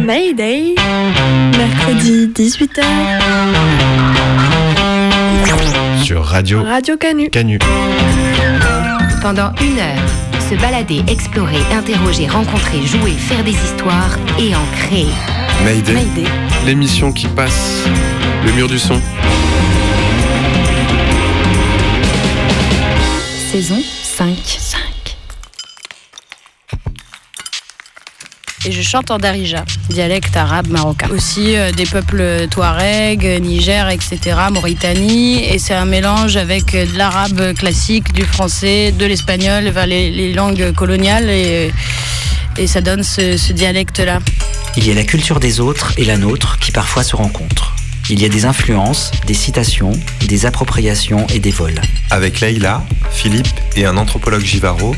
Mayday. Mercredi 18h. Sur Radio Radio Canu. Canu. Pendant une heure, se balader, explorer, interroger, rencontrer, jouer, faire des histoires et en créer. Mayday. Mayday. L'émission qui passe le mur du son. Saison 5. 5. Et je chante en darija, dialecte arabe marocain. Aussi euh, des peuples touareg, Niger, etc., Mauritanie. Et c'est un mélange avec euh, de l'arabe classique, du français, de l'espagnol, enfin, les, les langues coloniales. Et, et ça donne ce, ce dialecte-là. Il y a la culture des autres et la nôtre qui parfois se rencontrent. Il y a des influences, des citations, des appropriations et des vols. Avec Leïla, Philippe et un anthropologue Givaro,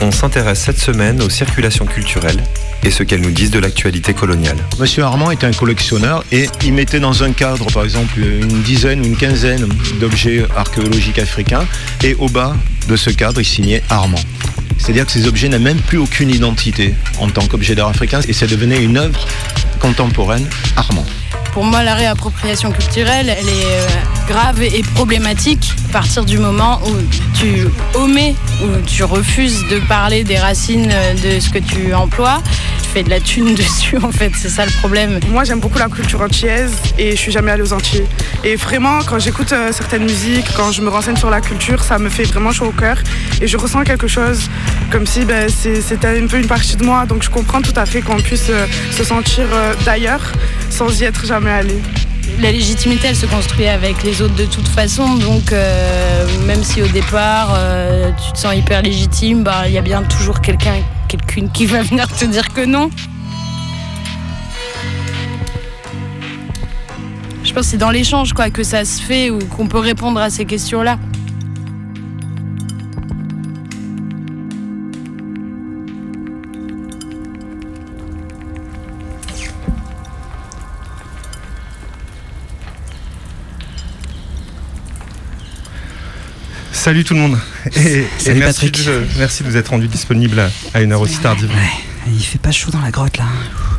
on s'intéresse cette semaine aux circulations culturelles et ce qu'elles nous disent de l'actualité coloniale. Monsieur Armand est un collectionneur et il mettait dans un cadre, par exemple, une dizaine ou une quinzaine d'objets archéologiques africains et au bas de ce cadre, il signait Armand. C'est-à-dire que ces objets n'ont même plus aucune identité en tant qu'objet d'art africain et ça devenait une œuvre contemporaine Armand. Pour moi, la réappropriation culturelle, elle est euh, grave et problématique à partir du moment où tu omets, où tu refuses de parler des racines euh, de ce que tu emploies. Tu fais de la thune dessus, en fait, c'est ça le problème. Moi, j'aime beaucoup la culture antillaise et je suis jamais allée aux Antilles. Et vraiment, quand j'écoute euh, certaines musiques, quand je me renseigne sur la culture, ça me fait vraiment chaud au cœur et je ressens quelque chose comme si ben, c'est- c'était un peu une partie de moi. Donc, je comprends tout à fait qu'on puisse euh, se sentir euh, d'ailleurs sans y être jamais allé. La légitimité, elle se construit avec les autres de toute façon. Donc, euh, même si au départ, euh, tu te sens hyper légitime, bah, il y a bien toujours quelqu'un, quelqu'une qui va venir te dire que non. Je pense que c'est dans l'échange quoi, que ça se fait ou qu'on peut répondre à ces questions-là. Salut tout le monde. Et, et Salut merci, Patrick. de, merci de vous être rendu disponible à- à une heure aussi tardive. Il fait pas chaud dans la grotte là.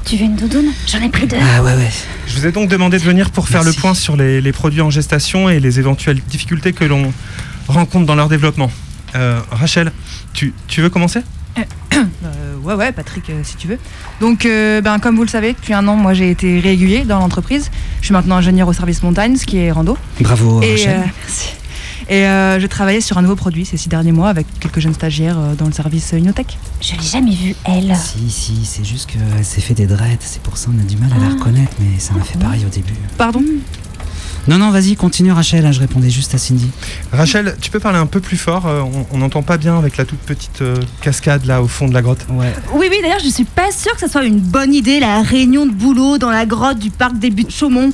Tu veux une doudoune? J'en ai plus deux. Ah ouais ouais. Je vous ai donc demandé de venir pour faire Merci. le point sur les, les produits en gestation et les éventuelles difficultés que l'on rencontre dans leur développement. Euh, Rachel, tu, tu veux commencer? Euh, ouais, ouais, Patrick, euh, si tu veux. Donc, euh, ben, comme vous le savez, depuis un an, moi, j'ai été régulier dans l'entreprise. Je suis maintenant ingénieur au service montagne, ce qui est rando. Bravo Et, Rachel. euh, merci. Et euh, je travaillais sur un nouveau produit ces six derniers mois avec quelques jeunes stagiaires euh, dans le service euh, Inotech. Je l'ai jamais vue, elle. Si si, c'est juste qu'elle s'est fait des dreads, c'est pour ça on a du mal à la Ah. reconnaître, mais ça m'a fait pareil au début. Pardon? Non non, vas-y, continue Rachel, hein, je répondais juste à Cindy. Rachel, tu peux parler un peu plus fort On n'entend pas bien avec la toute petite euh, cascade là au fond de la grotte. Ouais. Oui, oui, d'ailleurs, je suis pas sûre que ce soit une bonne idée, la réunion de boulot dans la grotte du parc des buts de Chaumont.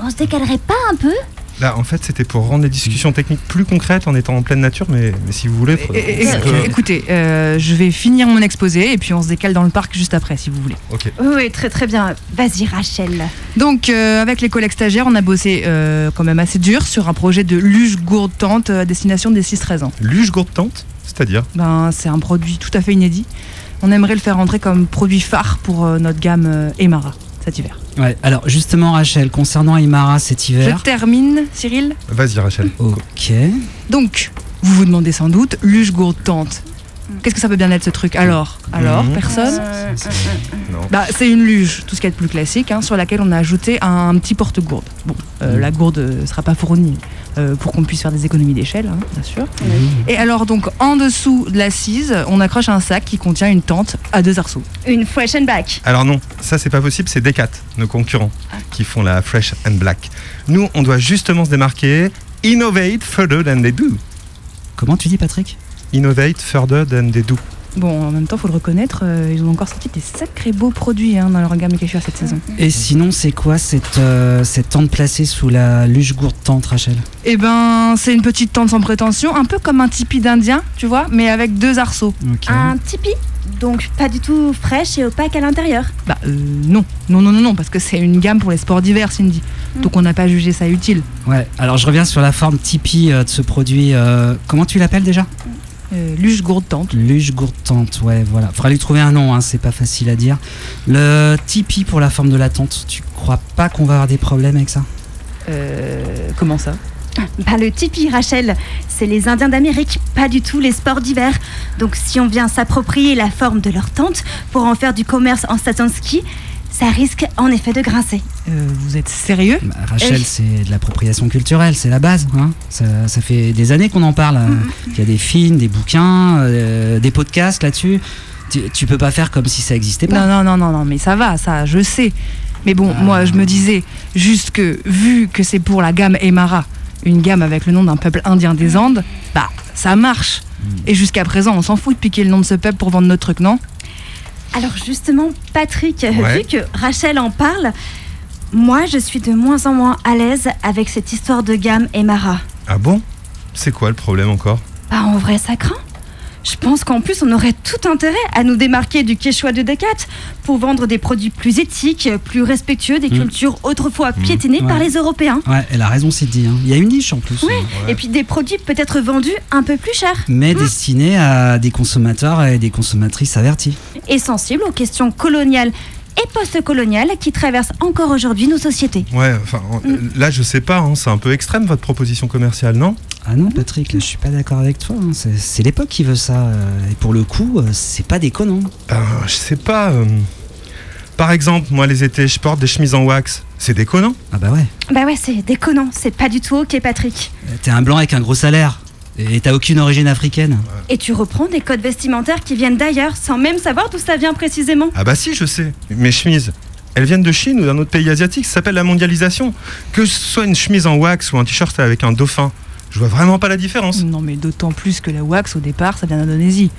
On se décalerait pas un peu? Là, en fait, c'était pour rendre les discussions techniques plus concrètes en étant en pleine nature, mais, mais si vous voulez. Et- et- on et- peut- Écoutez, euh, je vais finir mon exposé et puis on se décale dans le parc juste après, si vous voulez. Ok. Oui, très très bien. Vas-y, Rachel. Donc, euh, avec les collègues stagiaires, on a bossé euh, quand même assez dur sur un projet de luge gourde tente à destination des 6-13 ans. Luge gourde tente C'est-à-dire? Ben, c'est un produit tout à fait inédit. On aimerait le faire entrer comme produit phare pour euh, notre gamme euh, Emara cet hiver. Ouais, alors justement Rachel, concernant Imara cet Je hiver. termine, Cyril. Vas-y, Rachel. Ok. Donc, vous vous demandez sans doute, luge gourde tente. Qu'est-ce que ça peut bien être ce truc Alors, alors, Mhm. personne? Non. Bah, c'est une luge, tout ce qui est de plus classique, hein, sur laquelle on a ajouté un, petit porte-gourde. Bon, euh, la gourde ne sera pas fournie euh, pour qu'on puisse faire des économies d'échelle, hein, bien sûr. Et alors, donc, en dessous de l'assise, on accroche un sac qui contient une tente à deux arceaux. Une fresh and back. Alors non, ça c'est pas possible, c'est Decat, nos concurrents, qui font la Fresh and Black. Nous, on doit justement se démarquer, innovate further than they do. Comment tu dis Patrick? Innovate further than they do. Bon, en même temps, faut le reconnaître, euh, ils ont encore sorti des sacrés beaux produits hein, dans leur gamme Kéchua cette saison. Et sinon, c'est quoi cette, euh, cette tente placée sous la luge gourde tente, Rachel? Eh ben, c'est une petite tente sans prétention, un peu comme un tipi d'Indien, tu vois, mais avec deux arceaux. Un tipi, donc pas du tout fraîche et opaque à l'intérieur? Bah euh, non, non, non, non, non, parce que c'est une gamme pour les sports d'hiver, Cindy. Donc on n'a pas jugé ça utile. Ouais, alors je reviens sur la forme Tipeee euh, de ce produit. euh, comment tu l'appelles déjà? Euh, luge gourde tente. Luge gourde tente, ouais, voilà. Faudra lui trouver un nom, hein, c'est pas facile à dire. Le Tipeee pour la forme de la tente, tu crois pas qu'on va avoir des problèmes avec ça? Euh, comment ça? Bah, le tipi, Rachel, c'est les Indiens d'Amérique, pas du tout les sports d'hiver. Donc si on vient s'approprier la forme de leur tente pour en faire du commerce en station de ski, ça risque en effet de grincer. Euh, vous êtes sérieux Bah, Rachel, Eh. c'est de l'appropriation culturelle, c'est la base. Hein ça, ça fait des années qu'on en parle. euh, Il y a des films, des bouquins, euh, des podcasts là-dessus. Tu, tu peux pas faire comme si ça existait pas. Non, non, non, non, non, mais ça va, ça, je sais. Mais bon, moi, je me disais juste que, vu que c'est pour la gamme Emara, une gamme avec le nom d'un peuple indien des Andes, bah, ça marche. Et jusqu'à présent, on s'en fout de piquer le nom de ce peuple pour vendre notre truc, non? Alors justement, Patrick, Ouais. vu que Rachel en parle, moi je suis de moins en moins à l'aise avec cette histoire de gamme Emara. Ah bon? C'est quoi le problème encore? Bah en vrai ça craint. Je pense qu'en plus on aurait tout intérêt à nous démarquer du Quechua de Decat pour vendre des produits plus éthiques, plus respectueux des Mm. cultures autrefois piétinées Ouais. par les Européens. Ouais, elle a raison, Cindy. hein. Il y a une niche en plus. Ouais. hein. Et puis des produits peut-être vendus un peu plus chers. Mais destinée à des consommateurs et des consommatrices avertis. Et sensibles aux questions coloniales et post-coloniales qui traversent encore aujourd'hui nos sociétés. Ouais, enfin, euh, là je sais pas, hein, c'est un peu extrême votre proposition commerciale, non? Ah non, Patrick, là, je suis pas d'accord avec toi. hein. C'est c'est l'époque qui veut ça. euh, Et pour le coup, euh, c'est pas déconnant. Ben, je sais pas. euh, Par exemple, moi les étés, je porte des chemises en wax. C'est déconnant? Ah bah ouais. Bah ouais, c'est déconnant, c'est pas du tout ok Patrick. Euh, T'es un blanc avec un gros salaire. Et t'as aucune origine africaine. Et tu reprends des codes vestimentaires qui viennent d'ailleurs sans même savoir d'où ça vient précisément. Ah bah si, je sais. Mes chemises, elles viennent de Chine ou d'un autre pays asiatique. Ça s'appelle la mondialisation. Que ce soit une chemise en wax ou un t-shirt avec un dauphin, je vois vraiment pas la différence. Non, mais d'autant plus que la wax, au départ, ça vient d'Indonésie.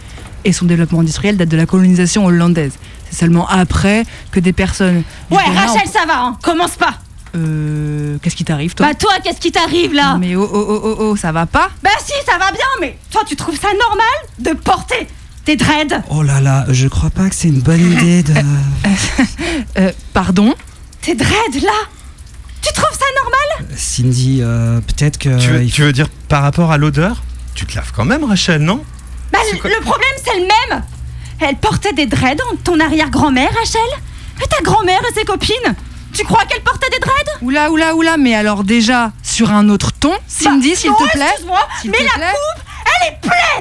Et son développement industriel date de la colonisation hollandaise. C'est seulement après que des personnes. Ouais, Rachel, ça va, hein. commence pas. Euh. Qu'est-ce qui t'arrive, toi Bah toi, qu'est-ce qui t'arrive là Mais oh, oh, oh, oh, oh, ça va pas Bah si, ça va bien, mais toi, tu trouves ça normal de porter tes dreads Oh là là, je crois pas que c'est une bonne idée de. Euh, pardon Tes dreads là Tu trouves ça normal Cindy, euh, peut-être que. tu, veux, il tu veux dire par rapport à l'odeur Tu te laves quand même, Rachel, non Bah le le problème, c'est le même Elle portait des dreads, ton arrière-grand-mère, Rachel Et ta grand-mère et ses copines Tu crois qu'elle portait des dreads? Oula, oula, oula, mais alors déjà, sur un autre ton, Cindy, Bah, s'il non, te plaît excuse-moi, S'il mais te la plaît. coupe, elle est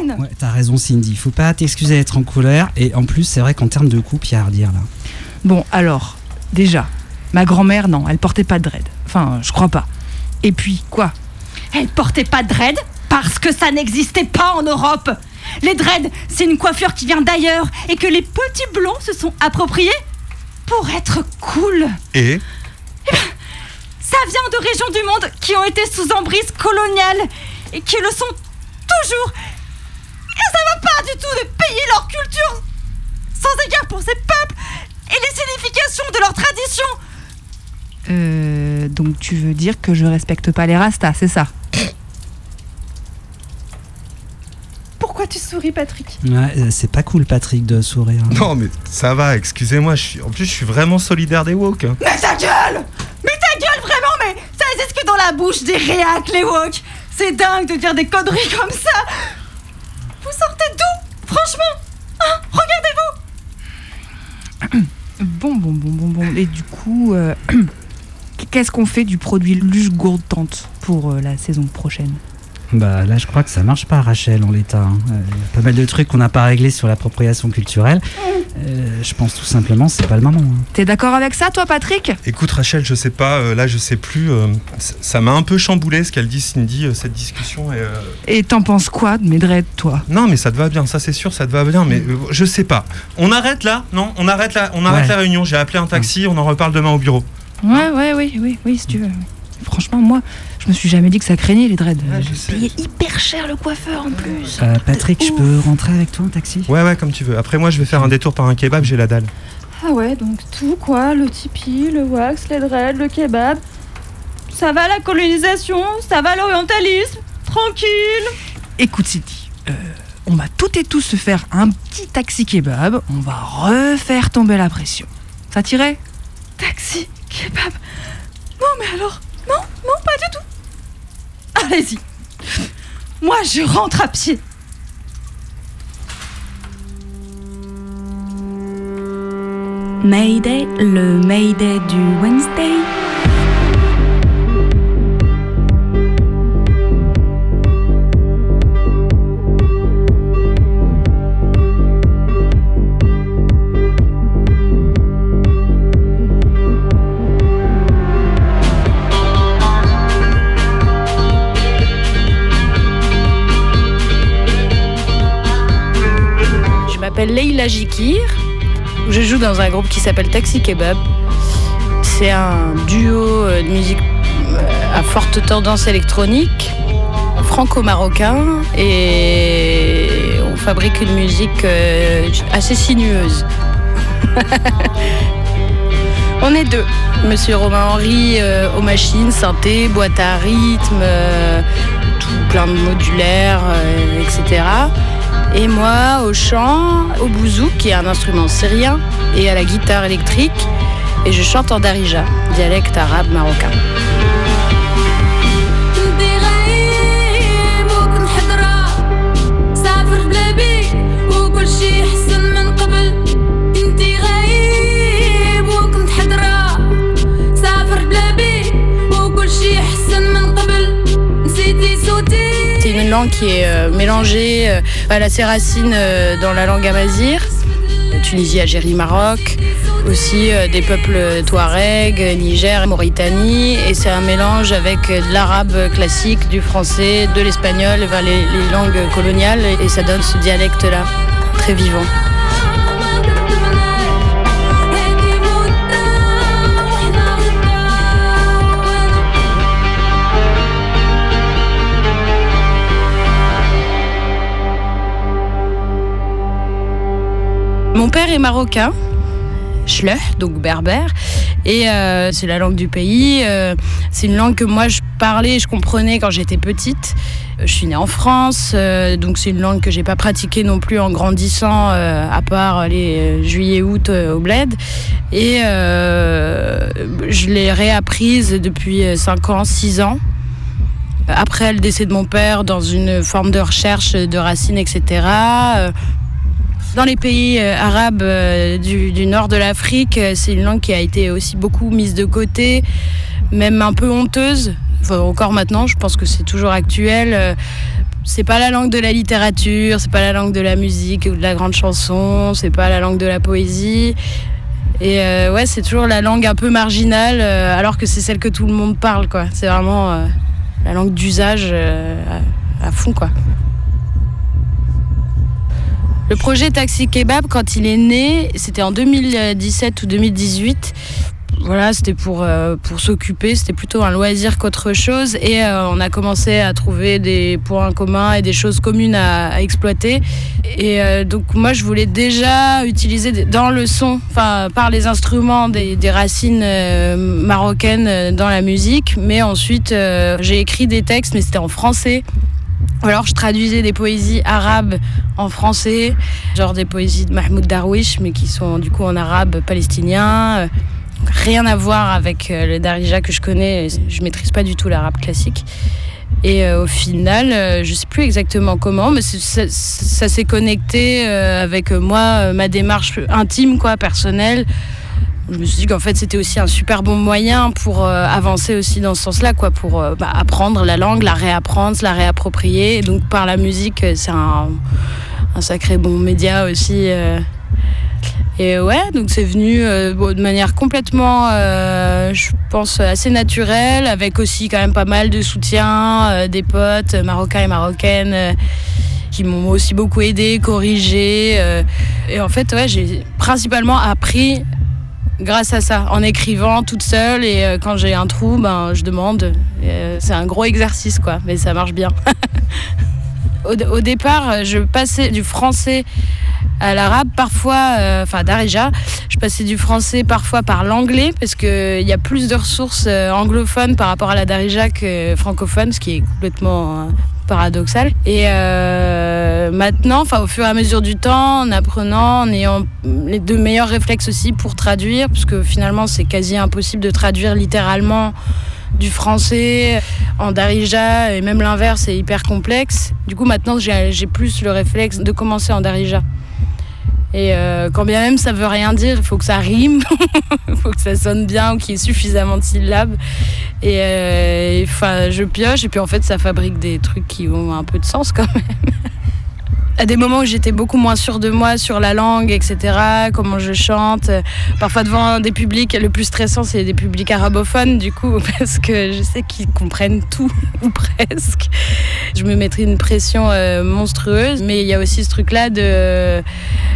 pleine Ouais, t'as raison, Cindy. Faut pas t'excuser d'être en colère. Et en plus, c'est vrai qu'en termes de coupe, il y a à redire là. Bon, alors, déjà, ma grand-mère, non, elle portait pas de dread. Enfin, je crois pas. Et puis, quoi? Elle portait pas de dread parce que ça n'existait pas en Europe. Les dreads, c'est une coiffure qui vient d'ailleurs et que les petits blonds se sont appropriés pour être cool. Et Ça vient de régions du monde qui ont été sous emprise coloniale et qui le sont toujours. Et ça va pas du tout de payer leur culture sans égard pour ces peuples et les significations de leurs traditions. Euh. Donc, tu veux dire que je respecte pas les rastas, c'est ça? Pourquoi tu souris, Patrick Ouais, euh, c'est pas cool, Patrick, de sourire. hein. Non, mais ça va, excusez-moi. suis- En plus, je suis vraiment solidaire des woke. hein. Mais ta gueule Mais ta gueule, vraiment, mais ça existe que dans la bouche des réacs, les woke C'est dingue de dire des conneries comme ça Vous sortez d'où Franchement Hein Regardez-vous Bon, bon, bon, bon, bon. Et du coup, euh, qu'est-ce qu'on fait du produit Luge Gourde Tente pour euh, la saison prochaine? Bah là, je crois que ça marche pas, Rachel, en l'état. hein. Euh, Il y a pas mal de trucs qu'on n'a pas réglés sur l'appropriation culturelle. Euh, je pense tout simplement, c'est pas le moment. hein. T'es d'accord avec ça, toi, Patrick? Écoute, Rachel, je sais pas, euh, là, je sais plus. euh, ça- m'a un peu chamboulé ce qu'elle dit, Cindy, euh, cette discussion. Et, euh, Et t'en penses quoi de mes dreads, toi? Non, mais ça te va bien, ça c'est sûr, ça te va bien, mais euh, je sais pas. On arrête là? Non, on arrête là, on arrête Ouais. la réunion. J'ai appelé un taxi, on en reparle demain au bureau. Ouais, ouais, oui, oui, oui, si tu veux. Franchement, moi, je me suis jamais dit que ça craignait les dreads. J'ai payé hyper cher le coiffeur en plus. Euh, Patrick, je peux rentrer avec toi en taxi? Ouais, ouais, comme tu veux. Après, moi, je vais faire un détour par un kebab, j'ai la dalle. Ah ouais, donc tout quoi, le tipi, le wax, les dreads, le kebab. Ça va la colonisation, ça va l'orientalisme, tranquille. Écoute, Sidi, euh, on va toutes et tous se faire un petit taxi kebab. On va refaire tomber la pression. Ça t'irait? Taxi, kebab? Non mais alors, non, non, pas du tout. Allez-y. Moi, je rentre à pied. Mayday, le Mayday du Wednesday. Je joue dans un groupe qui s'appelle Taxi Kebab. C'est un duo euh, de musique euh, à forte tendance électronique, franco-marocain, et on fabrique une musique euh, assez sinueuse. on est deux. Monsieur Romain Henry aux machines, synthé, boîte à rythme, tout plein de modulaires, etc. Et moi au chant, au bouzou, qui est un instrument syrien, et à la guitare électrique. Et je chante en darija, dialecte arabe marocain. Qui est euh, mélangée, euh, elle a ses racines euh, dans la langue amazigh, Tunisie, Algérie, Maroc, aussi des peuples touareg, Niger, Mauritanie, et c'est un mélange avec de l'arabe classique, du français, de l'espagnol, les, les langues coloniales, et ça donne ce dialecte-là, très vivant. Mon père est marocain, Schlech, donc berbère, et euh, c'est la langue du pays. euh, c'est une langue que moi je parlais et je comprenais quand j'étais petite. Euh, Je suis née en France, donc c'est une langue que j'ai pas pratiquée non plus en grandissant, à part les juillet-août au bled. Et je l'ai réapprise depuis 5 ans, 6 ans. Après le décès de mon père, dans une forme de recherche de racines, etc. dans les pays euh, arabes euh, du, nord de l'Afrique, euh, c'est une langue qui a été aussi beaucoup mise de côté, même un peu honteuse. Enfin, encore maintenant, je pense que c'est toujours actuel. C'est pas la langue de la littérature, c'est pas la langue de la musique ou de la grande chanson, c'est pas la langue de la poésie. Et ouais, c'est toujours la langue un peu marginale, alors que c'est celle que tout le monde parle, quoi. C'est vraiment la langue d'usage à, à fond, quoi. Le projet Taxi Kebab, quand il est né, c'était en 2017 ou 2018. Voilà, c'était pour, euh, pour s'occuper, c'était plutôt un loisir qu'autre chose. Et euh, on a commencé à trouver des points communs et des choses communes à, exploiter. Et euh, donc moi, je voulais déjà utiliser dans le son, enfin par les instruments, des, des racines marocaines dans la musique. Mais ensuite, j'ai écrit des textes, mais c'était en français. Alors je traduisais des poésies arabes en français, genre des poésies de Mahmoud Darwish, mais qui sont du coup en arabe palestinien. Rien à voir avec euh, le Darija que je connais, je maîtrise pas du tout l'arabe classique. Et euh, au final, euh, je sais plus exactement comment, mais ça, s'est connecté euh, avec moi, ma démarche intime, quoi, personnelle. Je me suis dit qu'en fait c'était aussi un super bon moyen pour euh, avancer aussi dans ce sens-là, quoi, pour euh, bah, apprendre la langue, la réapprendre, la réapproprier. Donc par la musique, euh, c'est un, sacré bon média aussi. Et ouais, donc c'est venu de manière complètement, je pense, assez naturelle, avec aussi quand même pas mal de soutien, des potes marocains et marocaines qui m'ont aussi beaucoup aidé, corrigé. et en fait, ouais, j'ai principalement appris grâce à ça, en écrivant toute seule et euh, quand j'ai un trou, ben je demande. Euh, c'est un gros exercice quoi, mais ça marche bien. au, départ, je passais du français à l'arabe, parfois, euh, enfin d'Arija, je passais du français parfois par l'anglais parce qu'il y a plus de ressources euh, anglophones par rapport à la Darija que francophone, ce qui est complètement euh, paradoxal. Et euh, maintenant, enfin au fur et à mesure du temps, en apprenant, en ayant les deux meilleurs réflexes aussi pour traduire, parce que finalement c'est quasi impossible de traduire littéralement du français en darija et même l'inverse est hyper complexe. Du coup maintenant j'ai j'ai plus le réflexe de commencer en darija. Et euh, quand bien même ça veut rien dire, il faut que ça rime, il faut que ça sonne bien ou qu'il y ait suffisamment de syllabes. Et euh, je pioche et puis en fait ça fabrique des trucs qui ont un peu de sens quand même. à des moments où j'étais beaucoup moins sûre de moi sur la langue, etc., comment je chante. Parfois devant des publics, le plus stressant, c'est des publics arabophones, du coup, parce que je sais qu'ils comprennent tout, ou presque. Je me mettrais une pression euh, monstrueuse, mais il y a aussi ce truc-là de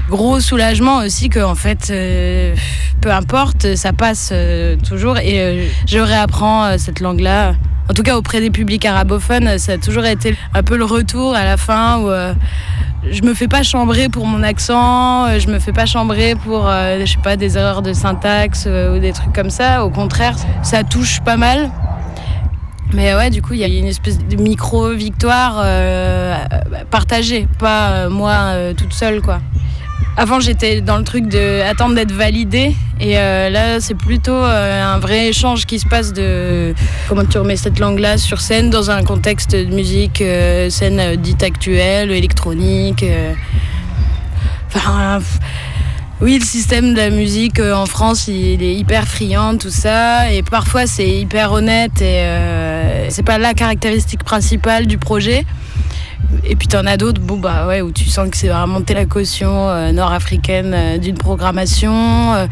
gros soulagement aussi que, en fait, euh, peu importe, ça passe euh, toujours. Et euh, je réapprends euh, cette langue-là. En tout cas, auprès des publics arabophones, ça a toujours été un peu le retour à la fin où je me fais pas chambrer pour mon accent, je me fais pas chambrer pour, je sais pas, des erreurs de syntaxe ou des trucs comme ça. Au contraire, ça touche pas mal. Mais ouais, du coup, il y a une espèce de micro-victoire partagée, pas moi toute seule, quoi. Avant, j'étais dans le truc de attendre d'être validée. Et euh, là, c'est plutôt euh, un vrai échange qui se passe de comment tu remets cette langue-là sur scène dans un contexte de musique, euh, scène dite actuelle, électronique. Enfin, oui, le système de la musique en France, il est hyper friand, tout ça. Et parfois, c'est hyper honnête. Et c'est pas la caractéristique principale du projet. Et puis t'en as d'autres, bon bah ouais, où tu sens que c'est vraiment monter la caution euh, nord-africaine euh, d'une programmation. euh.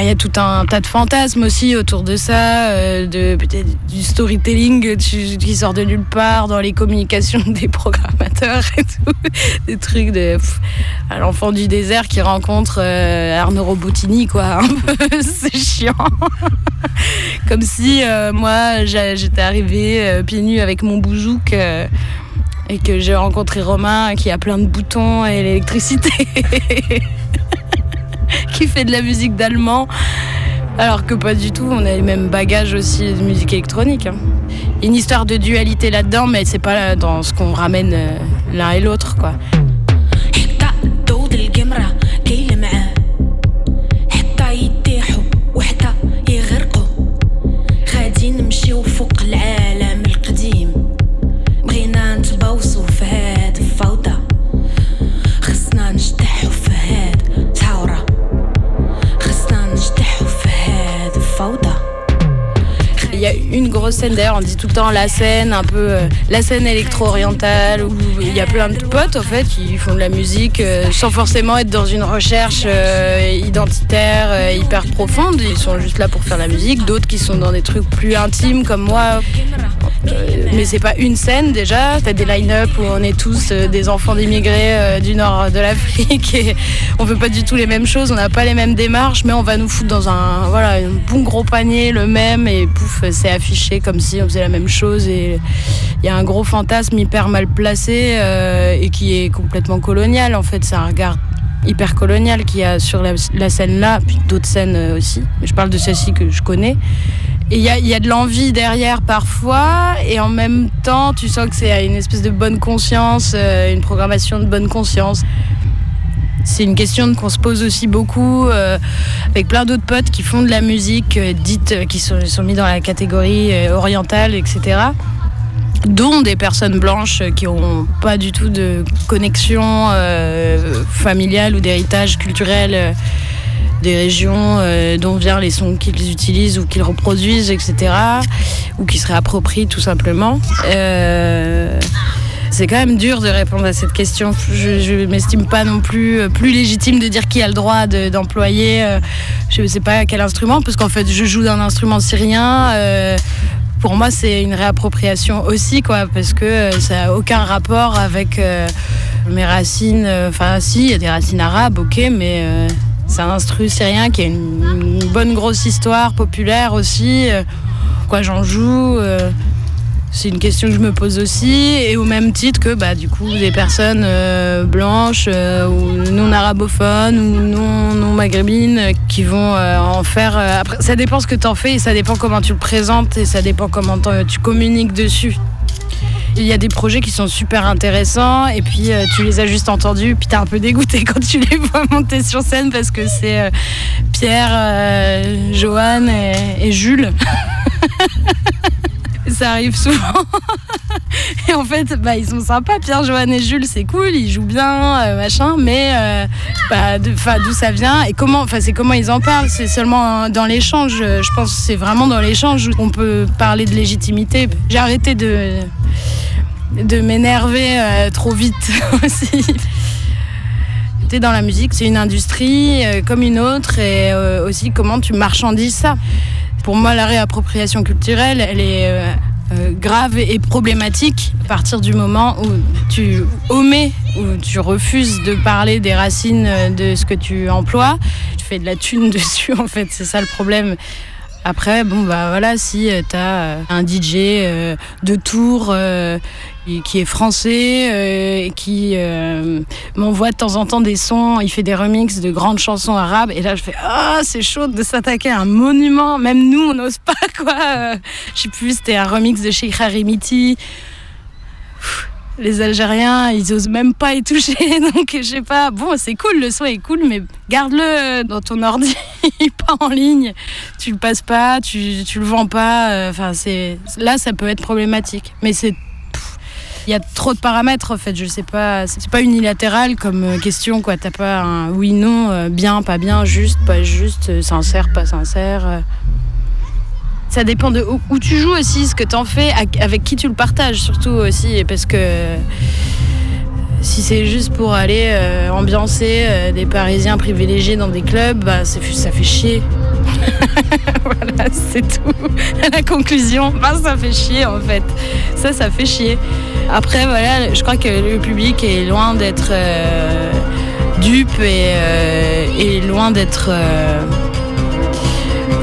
Il y a tout un tas de fantasmes aussi autour de ça, de peut-être du storytelling qui sort de nulle part dans les communications des programmateurs et tout, des trucs de à l'enfant du désert qui rencontre Arnaud Robotini quoi, c'est chiant. Comme si moi j'étais arrivée pieds nus avec mon bouzouk. Et que j'ai rencontré Romain qui a plein de boutons et l'électricité, qui fait de la musique d'allemand, alors que pas du tout, on a les mêmes bagages aussi de musique électronique. hein. Une histoire de dualité là-dedans, mais c'est pas dans ce qu'on ramène euh, l'un et l'autre, quoi. D'ailleurs, on dit tout le temps la scène, un peu euh, la scène électro-orientale, où il y a plein de potes en fait qui font de la musique euh, sans forcément être dans une recherche euh, identitaire hyper profonde. Ils sont juste là pour faire la musique. D'autres qui sont dans des trucs plus intimes comme moi. Euh, mais c'est pas une scène déjà. T'as des line-up où on est tous euh, des enfants d'immigrés euh, du nord de l'Afrique et on veut pas du tout les mêmes choses, on n'a pas les mêmes démarches, mais on va nous foutre dans un voilà un bon gros panier le même et pouf c'est affiché comme si on faisait la même chose et il y a un gros fantasme hyper mal placé et qui est complètement colonial en fait. C'est un regard hyper colonial qu'il y a sur la, scène là, puis d'autres scènes aussi. Je parle de celle-ci que je connais. Et il y a, de l'envie derrière parfois, et en même temps, tu sens que c'est une espèce de bonne conscience, euh, une programmation de bonne conscience. C'est une question qu'on se pose aussi beaucoup euh, avec plein d'autres potes qui font de la musique euh, dite, qui sont, sont mis dans la catégorie orientale, etc. Dont des personnes blanches qui n'ont pas du tout de connexion familiale ou d'héritage culturel des régions euh, dont viennent les sons qu'ils utilisent ou qu'ils reproduisent, etc. Ou qui se réapproprient tout simplement. Euh, c'est quand même dur de répondre à cette question. Je ne m'estime pas non plus euh, plus légitime de dire qui a le droit de- d'employer, euh, je ne sais pas quel instrument, parce qu'en fait, je joue d'un instrument syrien. pour moi, c'est une réappropriation aussi, quoi, parce que ça n'a aucun rapport avec mes racines. Enfin, si, il y a des racines arabes, ok, mais C'est un instru syrien qui a une, bonne grosse histoire populaire aussi. Euh, Quoi, j'en joue euh, c'est une question que je me pose aussi, et au même titre que bah, du coup des personnes euh, blanches ou non arabophones ou non, non maghrébines qui vont en faire. après, ça dépend ce que tu en fais et ça dépend comment tu le présentes et ça dépend comment tu communiques dessus. Il y a des projets qui sont super intéressants et puis euh, tu les as juste entendus, puis t'es un peu dégoûté quand tu les vois monter sur scène parce que c'est euh, Pierre, euh, Johan et, Jules. Ça arrive souvent. Et en fait, bah, ils sont sympas, Pierre, Johan et Jules, c'est cool, ils jouent bien, euh, machin, mais bah, d'où ça vient et comment, c'est comment ils en parlent, c'est seulement euh, dans l'échange. Je pense que c'est vraiment dans l'échange qu'on peut parler de légitimité. J'ai arrêté de, de m'énerver euh, trop vite aussi. T'es dans la musique, c'est une industrie euh, comme une autre et euh, aussi comment tu marchandises ça. Pour moi, la réappropriation culturelle, elle est grave et problématique à partir du moment où tu omets, où tu refuses de parler des racines de ce que tu emploies. Tu fais de la thune dessus, en fait, c'est ça le problème. Après, bon, bah voilà, si tu as un DJ de Tours qui- est français, euh, qui euh, m'envoie de temps en temps des sons, il fait des remixes de grandes chansons arabes, et là je fais Ah, c'est chaud de s'attaquer à un monument, même nous on n'ose pas, quoi. Euh, Je sais plus, c'était un remix de Sheikh Harimiti. Les Algériens, ils osent même pas y toucher, donc je sais pas. Bon, c'est cool, le son est cool, mais garde-le dans ton ordi, pas en ligne. Tu le passes pas, tu, tu le vends pas. Enfin, c'est là, ça peut être problématique. Mais c'est il y a trop de paramètres en fait, je sais pas, c'est pas unilatéral comme euh, question quoi, t'as pas un oui non, euh, bien, pas bien, juste, pas juste, euh, sincère, pas sincère. Ça dépend de où, tu joues aussi, ce que t'en fais, avec qui tu le partages surtout aussi, parce que si c'est juste pour aller ambiancer des Parisiens privilégiés dans des clubs, bah, ça fait chier. voilà, c'est tout. La conclusion, bah, ça fait chier en fait. Ça, ça fait chier. Après, voilà, je crois que le public est loin d'être euh, dupe et, euh, et loin d'être euh,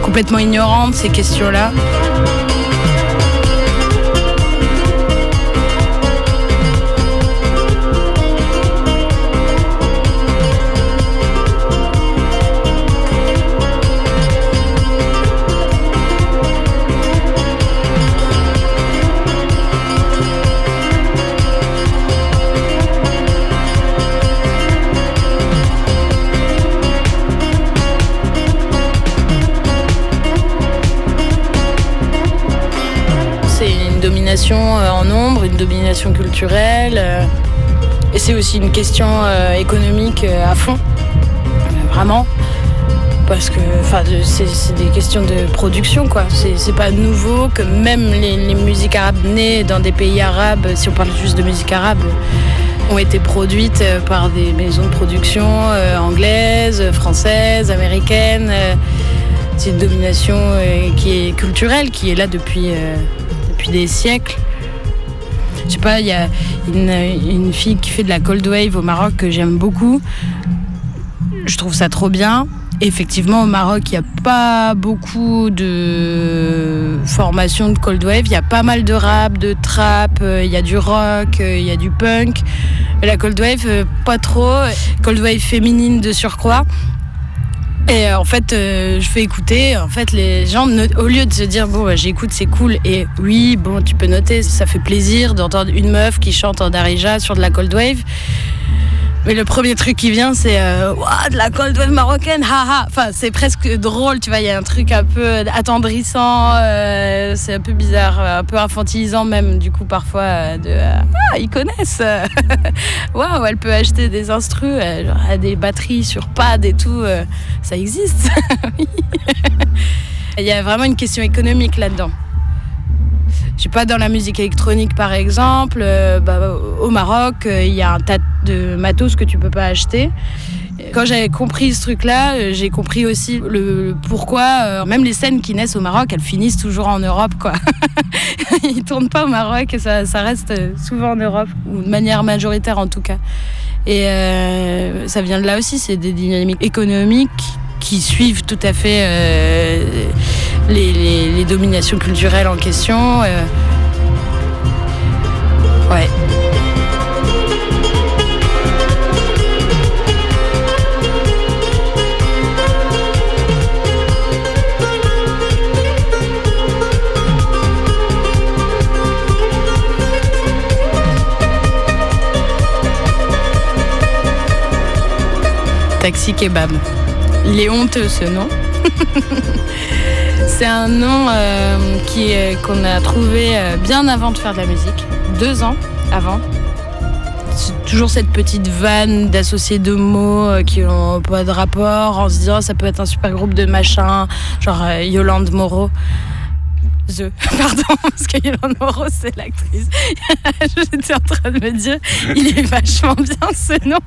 complètement ignorant de ces questions-là. Euh, en nombre, une domination culturelle. euh, et c'est aussi une question euh, économique à fond. Vraiment. Parce que c'est des questions de production, quoi. C'est pas nouveau que même les, musiques arabes nées dans des pays arabes, si on parle juste de musique arabe, ont été produites par des maisons de production anglaises, françaises, américaines. c'est une domination qui est culturelle, qui est là depuis, des siècles. Je sais pas, il y a une, fille qui fait de la cold wave au Maroc que j'aime beaucoup. Je trouve ça trop bien. Effectivement, au Maroc, il n'y a pas beaucoup de formation de cold wave. Il y a pas mal de rap, de trap, euh, il y a du rock, euh, il y a du punk. La cold wave, euh, pas trop. Cold wave féminine de surcroît. Et euh, en fait, euh, je fais écouter. En fait, les gens, au lieu de se dire bon, bah, j'écoute, c'est cool. Et oui, bon, tu peux noter, ça fait plaisir d'entendre une meuf qui chante en darija sur de la cold wave. Mais le premier truc qui vient, c'est euh, de la cold wave marocaine, haha. Enfin, c'est presque drôle, tu vois. Il y a un truc un peu attendrissant. euh, c'est un peu bizarre, euh, un peu infantilisant même, du coup, parfois. euh, de Ah, ils connaissent. Waouh, elle peut acheter des instrus, genre, des batteries sur pad et tout. ça existe. Il y a vraiment une question économique là-dedans. Je sais pas, dans la musique électronique par exemple, bah, au Maroc, il y a un tas de matos que tu peux pas acheter. Quand j'avais compris ce truc-là, euh, j'ai compris aussi le, pourquoi, euh, même les scènes qui naissent au Maroc, elles finissent toujours en Europe, quoi. Ils tournent pas au Maroc et ça, reste euh, souvent en Europe, ou de manière majoritaire en tout cas. Et ça vient de là aussi, c'est des dynamiques économiques qui suivent tout à fait les, les- dominations culturelles en question. Ouais. Taxi Kebab. Il est honteux ce nom. C'est un nom euh, qu'on a trouvé euh, bien avant de faire de la musique, deux ans avant. C'est toujours cette petite vanne d'associer deux mots euh, qui n'ont pas de rapport en se disant ça peut être un super groupe de machin, genre Yolande Moreau. The, pardon, parce que Yolande Moreau, c'est l'actrice. J'étais en train de me dire, il est vachement bien ce nom.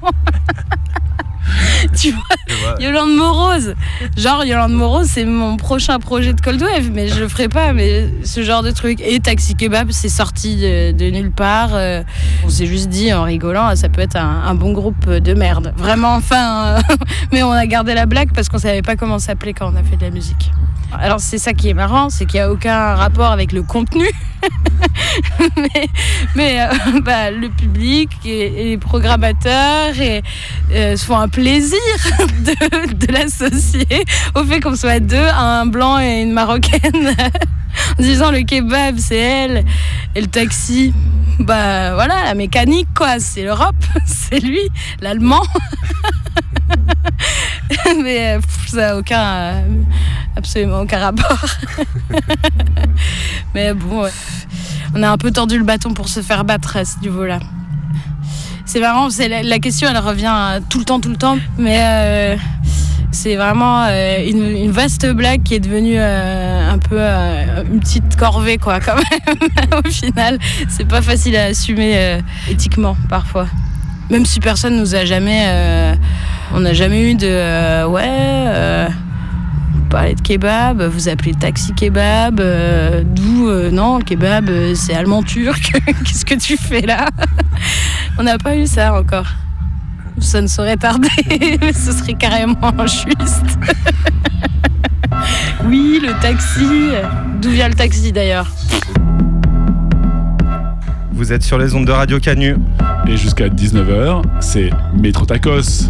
tu vois, Yolande Morose. Genre, Yolande Morose, c'est mon prochain projet de Cold Wave, mais je le ferai pas, mais ce genre de truc. Et Taxi Kebab, c'est sorti de, de nulle part. euh, on s'est juste dit en rigolant, ça peut être un, un bon groupe de merde. Vraiment, enfin. euh, mais on a gardé la blague parce qu'on savait pas comment s'appeler quand on a fait de la musique. Alors, c'est ça qui est marrant, c'est qu'il n'y a aucun rapport avec le contenu. mais euh, bah, le public et, et les programmateurs et, euh, se font un plaisir de, de l'associer au fait qu'on soit deux, un blanc et une marocaine, en disant le kebab c'est elle et le taxi. Bah voilà, la mécanique quoi, c'est l'Europe, c'est lui, l'allemand. Mais euh, ça n'a aucun, euh, absolument aucun rapport. Mais bon, on a un peu tendu le bâton pour se faire battre à ce niveau-là. C'est marrant, la, question elle revient euh, tout le temps, tout le temps, mais c'est vraiment euh, une, vaste blague qui est devenue euh, un peu euh, une petite corvée quoi quand même. Au final, c'est pas facile à assumer éthiquement parfois. Même si personne nous a jamais, on n'a jamais eu de ouais. vous parlez de kebab, vous appelez taxi kebab, d'où non, le kebab c'est allemand turc, qu'est-ce que tu fais là? On n'a pas eu ça encore. Ça ne saurait tarder, mais ce serait carrément injuste. oui, le taxi, d'où vient le taxi d'ailleurs Vous êtes sur les ondes de Radio Canu. Et jusqu'à 19h, c'est Métro Tacos.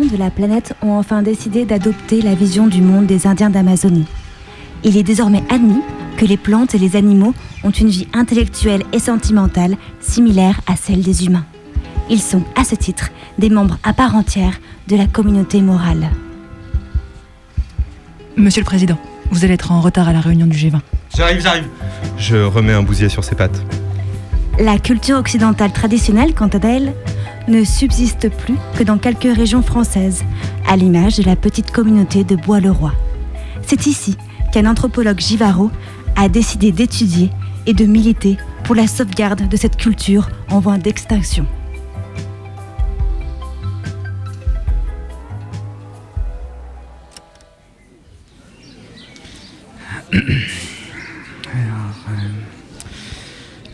Dirigeants de la planète ont enfin décidé d'adopter la vision du monde des Indiens d'Amazonie. Il est désormais admis que les plantes et les animaux ont une vie intellectuelle et sentimentale similaire à celle des humains. Ils sont, à ce titre, des membres à part entière de la communauté morale. Monsieur le Président, vous allez être en retard à la réunion du G20. J'arrive, j'arrive. Je remets un bousier sur ses pattes. La culture occidentale traditionnelle, quant à elle, ne subsiste plus que dans quelques régions françaises, à l'image de la petite communauté de Bois-le-Roi. C'est ici qu'un anthropologue Givaro a décidé d'étudier et de militer pour la sauvegarde de cette culture en voie d'extinction.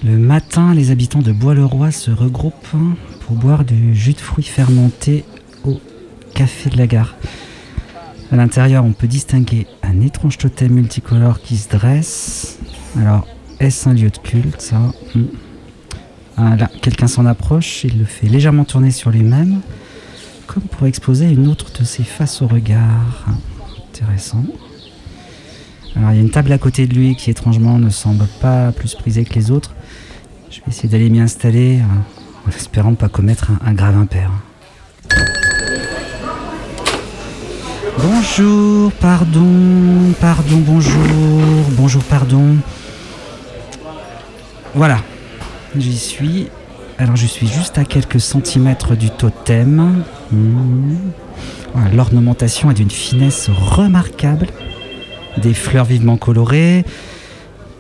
Le matin, les habitants de Bois-le-Roi se regroupent boire du jus de fruits fermenté au café de la gare. À l'intérieur, on peut distinguer un étrange totem multicolore qui se dresse. Alors, est-ce un lieu de culte, ça Hmm. Ah, quelqu'un s'en approche, il le fait légèrement tourner sur lui-même, comme pour exposer une autre de ses faces au regard. Intéressant. Alors, il y a une table à côté de lui qui, étrangement, ne semble pas plus prisée que les autres. Je vais essayer d'aller m'y installer, euh, en espérant ne pas commettre un, grave impair. Bonjour, pardon, pardon, bonjour, bonjour, pardon. Voilà, j'y suis. Alors je suis juste à quelques centimètres du totem. Voilà, L'ornementation est d'une finesse remarquable. Des fleurs vivement colorées,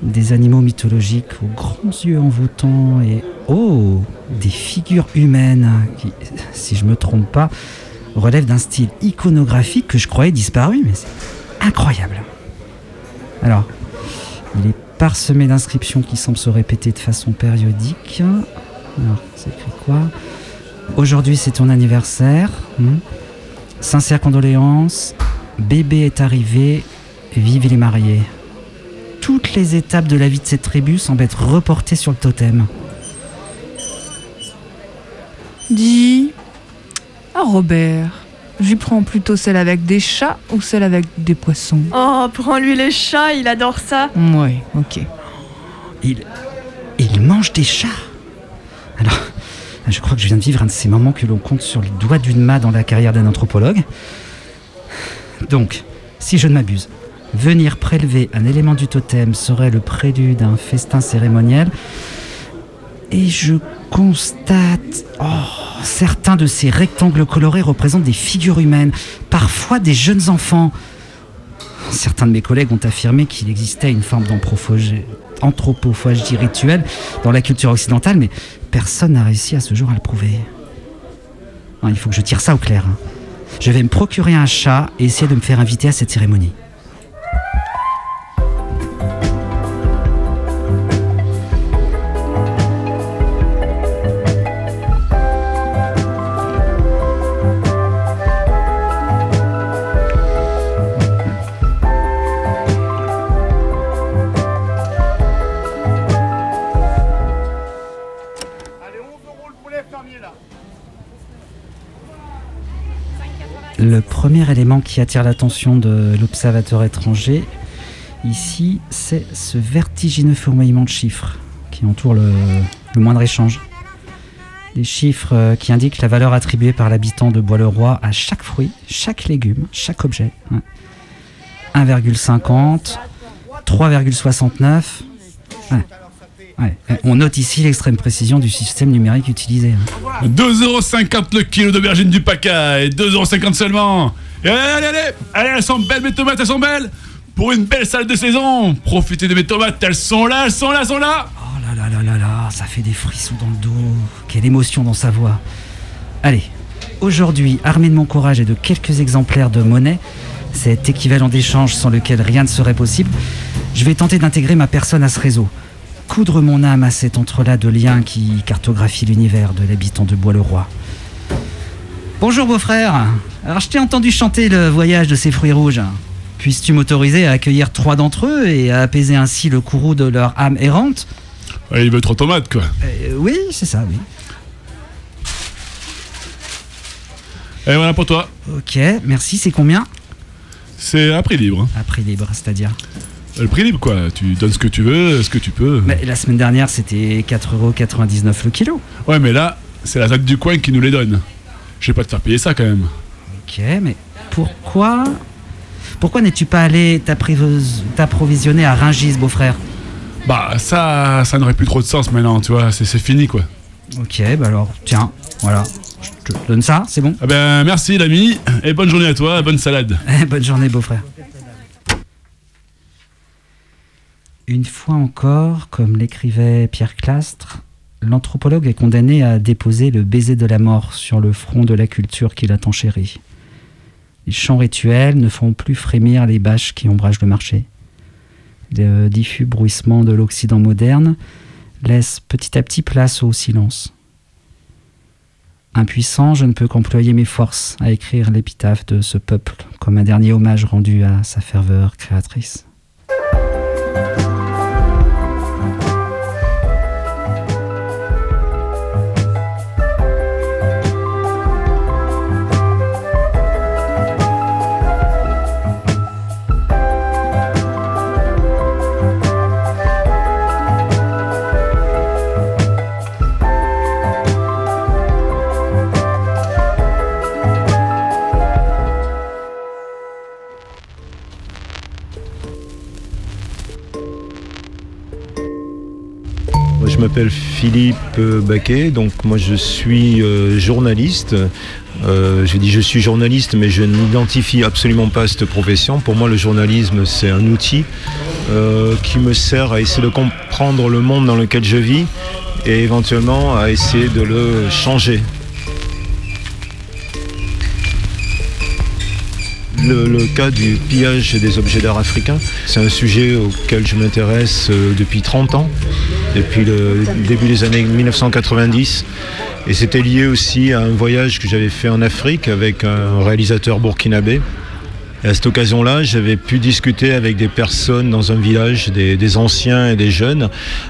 des animaux mythologiques aux grands yeux envoûtants et oh, des figures humaines qui, si je me trompe pas, relèvent d'un style iconographique que je croyais disparu, mais c'est incroyable. Alors, il est parsemé d'inscriptions qui semblent se répéter de façon périodique. Alors, c'est écrit quoi? Aujourd'hui, c'est ton anniversaire. hmm. Sincères condoléances. Bébé est arrivé. Vive les mariés. Toutes les étapes de la vie de cette tribu semblent être reportées sur le totem. Dis. Ah, Robert, j'y prends plutôt celle avec des chats ou celle avec des poissons Oh, prends-lui les chats, il adore ça. Ouais, ok. Il, il mange des chats. Alors, je crois que je viens de vivre un de ces moments que l'on compte sur le doigt d'une main dans la carrière d'un anthropologue. Donc, si je ne m'abuse, venir prélever un élément du totem serait le prélude d'un festin cérémoniel. Et je constate... Oh, certains de ces rectangles colorés représentent des figures humaines, parfois des jeunes enfants. Certains de mes collègues ont affirmé qu'il existait une forme d'anthropophagie anthropophagie rituelle dans la culture occidentale, mais personne n'a réussi à ce jour à le prouver. Il faut que je tire ça au clair. hein. Je vais me procurer un chat et essayer de me faire inviter à cette cérémonie. Qui attire l'attention de l'observateur étranger, ici, c'est ce vertigineux fourmillement de chiffres qui entoure le, moindre échange. Des chiffres euh, qui indiquent la valeur attribuée par l'habitant de Bois-le-Roi à chaque fruit, chaque légume, chaque objet. Ouais. 1,50, 3,69. Ouais. Ouais. On note ici l'extrême précision du système numérique utilisé. hein. 2,50€ le kilo d'aubergine du Paca et 2,50€ seulement. Allez, allez, allez, allez, elles sont belles mes tomates, elles sont belles. Pour une belle salle de saison, profitez de mes tomates, elles sont là, elles sont là, elles sont là. Oh là là là là là, ça fait des frissons dans le dos. Quelle émotion dans sa voix. Allez, aujourd'hui, armé de mon courage et de quelques exemplaires de monnaie, cet équivalent d'échange sans lequel rien ne serait possible, je vais tenter d'intégrer ma personne à ce réseau. Coudre mon âme à cet entrelac de liens qui cartographie l'univers de l'habitant de Bois-le-Roi. Bonjour beau-frère. Alors je t'ai entendu chanter le voyage de ces fruits rouges. Puisses-tu m'autoriser à accueillir trois d'entre eux et à apaiser ainsi le courroux de leur âme errante? Ouais, il veut trois tomates quoi. Euh, Oui, c'est ça, oui. Et voilà pour toi. Ok, merci. C'est combien? C'est à prix libre. À prix libre, c'est-à-dire? Le prix libre, quoi. Tu donnes ce que tu veux, ce que tu peux. Mais la semaine dernière, c'était 4,99€ le kilo. Ouais, mais là, c'est la ZAC du coin qui nous les donne. Je vais pas te faire payer ça quand même. Ok, mais pourquoi Pourquoi n'es-tu pas allé t'approvis- t'approvisionner à Ringis, beau-frère? Bah, ça, ça n'aurait plus trop de sens maintenant, tu vois. C'est c'est fini, quoi. Ok, bah alors, tiens, voilà. Je te donne ça, c'est bon Ah ben, merci l'ami, et bonne journée à toi, bonne salade. Bonne journée, beau-frère. Une fois encore, comme l'écrivait Pierre Clastre, l'anthropologue est condamné à déposer le baiser de la mort sur le front de la culture qu'il a tant chérie. Les chants rituels ne font plus frémir les bâches qui ombragent le marché. Le diffus bruissement de l'Occident moderne laisse petit à petit place au silence. Impuissant, je ne peux qu'employer mes forces à écrire l'épitaphe de ce peuple comme un dernier hommage rendu à sa ferveur créatrice. M'appelle Philippe Baquet, donc moi je suis euh, journaliste. Euh, je dis je suis journaliste, mais je n'identifie absolument pas cette profession. Pour moi, le journalisme, c'est un outil euh, qui me sert à essayer de comprendre le monde dans lequel je vis et éventuellement à essayer de le changer. Le, cas du pillage des objets d'art africains, c'est un sujet auquel je m'intéresse euh, depuis 30 ans, depuis le début des années 1990. Et c'était lié aussi à un voyage que j'avais fait en Afrique avec un réalisateur burkinabé. Et à cette occasion-là, j'avais pu discuter avec des personnes dans un village, des, anciens et des jeunes,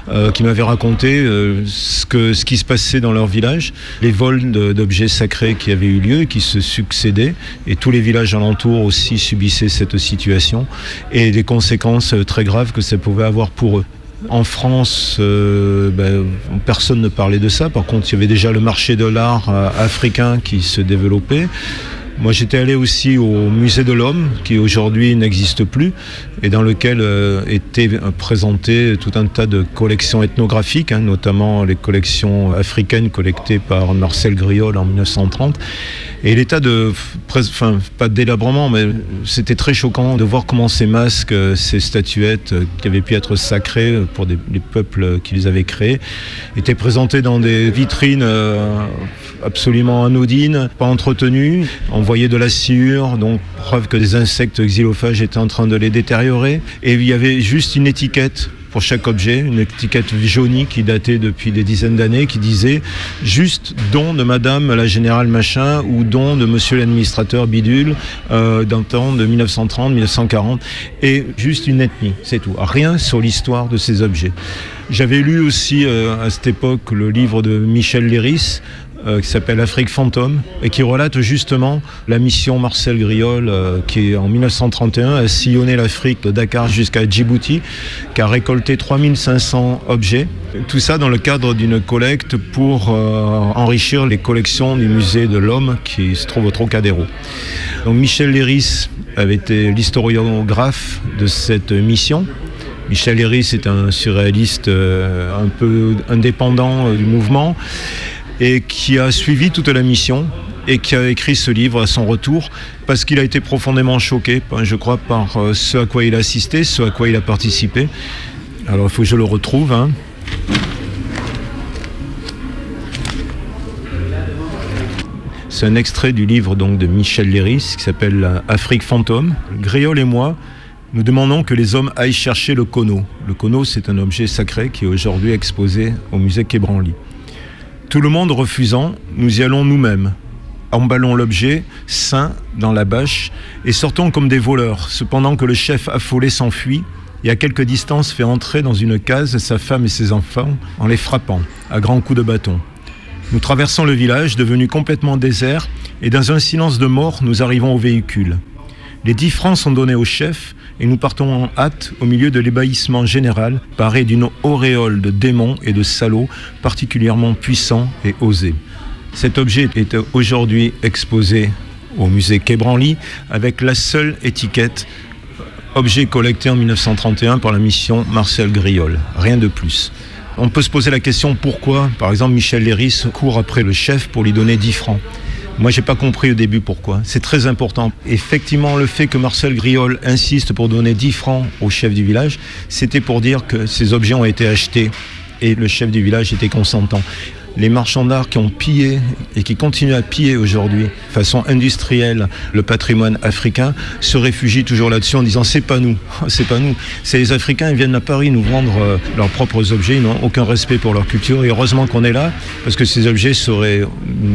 euh, qui m'avaient raconté euh, ce, qui se passait dans leur village, les vols d'objets sacrés qui avaient eu lieu et qui se succédaient, et tous les villages alentours aussi subissaient cette situation, et des conséquences euh, très graves que ça pouvait avoir pour eux. En France, ben, personne ne parlait de ça. Par contre, il y avait déjà le marché de l'art africain qui se développait. Moi, j'étais allé aussi au musée de l'homme, qui aujourd'hui n'existe plus, et dans lequel euh, étaient présentées tout un tas de collections ethnographiques, hein, notamment les collections africaines collectées par Marcel Griol en 1930. Et l'état de, enfin, pas délabrement, mais c'était très choquant de voir comment ces masques, euh, ces statuettes euh, qui avaient pu être sacrées pour les peuples qui les avaient créés, étaient présentées dans des vitrines euh, absolument anodines, pas entretenues. Voyait de la sciure, donc preuve que des insectes xylophages étaient en train de les détériorer. Et il y avait juste une étiquette pour chaque objet, une étiquette jaunie qui datait depuis des dizaines d'années, qui disait juste don de Madame la générale machin ou don de Monsieur l'administrateur bidule euh, d'un temps de 1930-1940 et juste une ethnie, c'est tout. Rien sur l'histoire de ces objets. J'avais lu aussi euh, à cette époque le livre de Michel Léris euh, qui s'appelle Afrique fantôme et qui relate justement la mission Marcel Griol euh, qui en 1931 a sillonné l'Afrique de Dakar jusqu'à Djibouti qui a récolté 3500 objets. Tout ça dans le cadre d'une collecte pour euh, enrichir les collections du musée de l'homme qui se trouve au Trocadéro. Michel Léris avait été l'historiographe de cette mission. Michel Léris est un surréaliste un peu indépendant du mouvement et qui a suivi toute la mission et qui a écrit ce livre à son retour parce qu'il a été profondément choqué, je crois, par euh, ce à quoi il a assisté, ce à quoi il a participé. Alors il faut que je le retrouve. hein. C'est un extrait du livre donc de Michel Léris qui s'appelle euh, Afrique fantôme. Gréol et moi, nous demandons que les hommes aillent chercher le kono. Le kono, c'est un objet sacré qui est aujourd'hui exposé au musée Quai Branly. Tout le monde refusant, nous y allons nous-mêmes. Emballons l'objet, sain, dans la bâche, et sortons comme des voleurs, cependant que le chef affolé s'enfuit, et à quelque distance fait entrer dans une case sa femme et ses enfants en les frappant, à grands coups de bâton. Nous traversons le village, devenu complètement désert, Et dans un silence de mort, nous arrivons au véhicule. Les dix francs sont donnés au chef et nous partons en hâte au milieu de l'ébahissement général, paré d'une auréole de démons et de salauds particulièrement puissants et osés. Cet objet est aujourd'hui exposé au musée Quai Branly avec la seule étiquette objet collecté en 1931 par la mission Marcel Griol. Rien de plus. On peut se poser la question pourquoi, par exemple, Michel Léris court après le chef pour lui donner 10 francs. Moi, j'ai pas compris au début pourquoi. C'est très important. Effectivement, le fait que Marcel Griol insiste pour donner 10 francs au chef du village, c'était pour dire que ces objets ont été achetés et le chef du village était consentant. Les marchands d'art qui ont pillé et qui continuent à piller aujourd'hui, de façon industrielle, le patrimoine africain, se réfugient toujours là-dessus en disant c'est pas nous, c'est pas nous. C'est les Africains, ils viennent à Paris nous vendre euh, leurs propres objets, ils n'ont aucun respect pour leur culture. Et heureusement qu'on est là, parce que ces objets seraient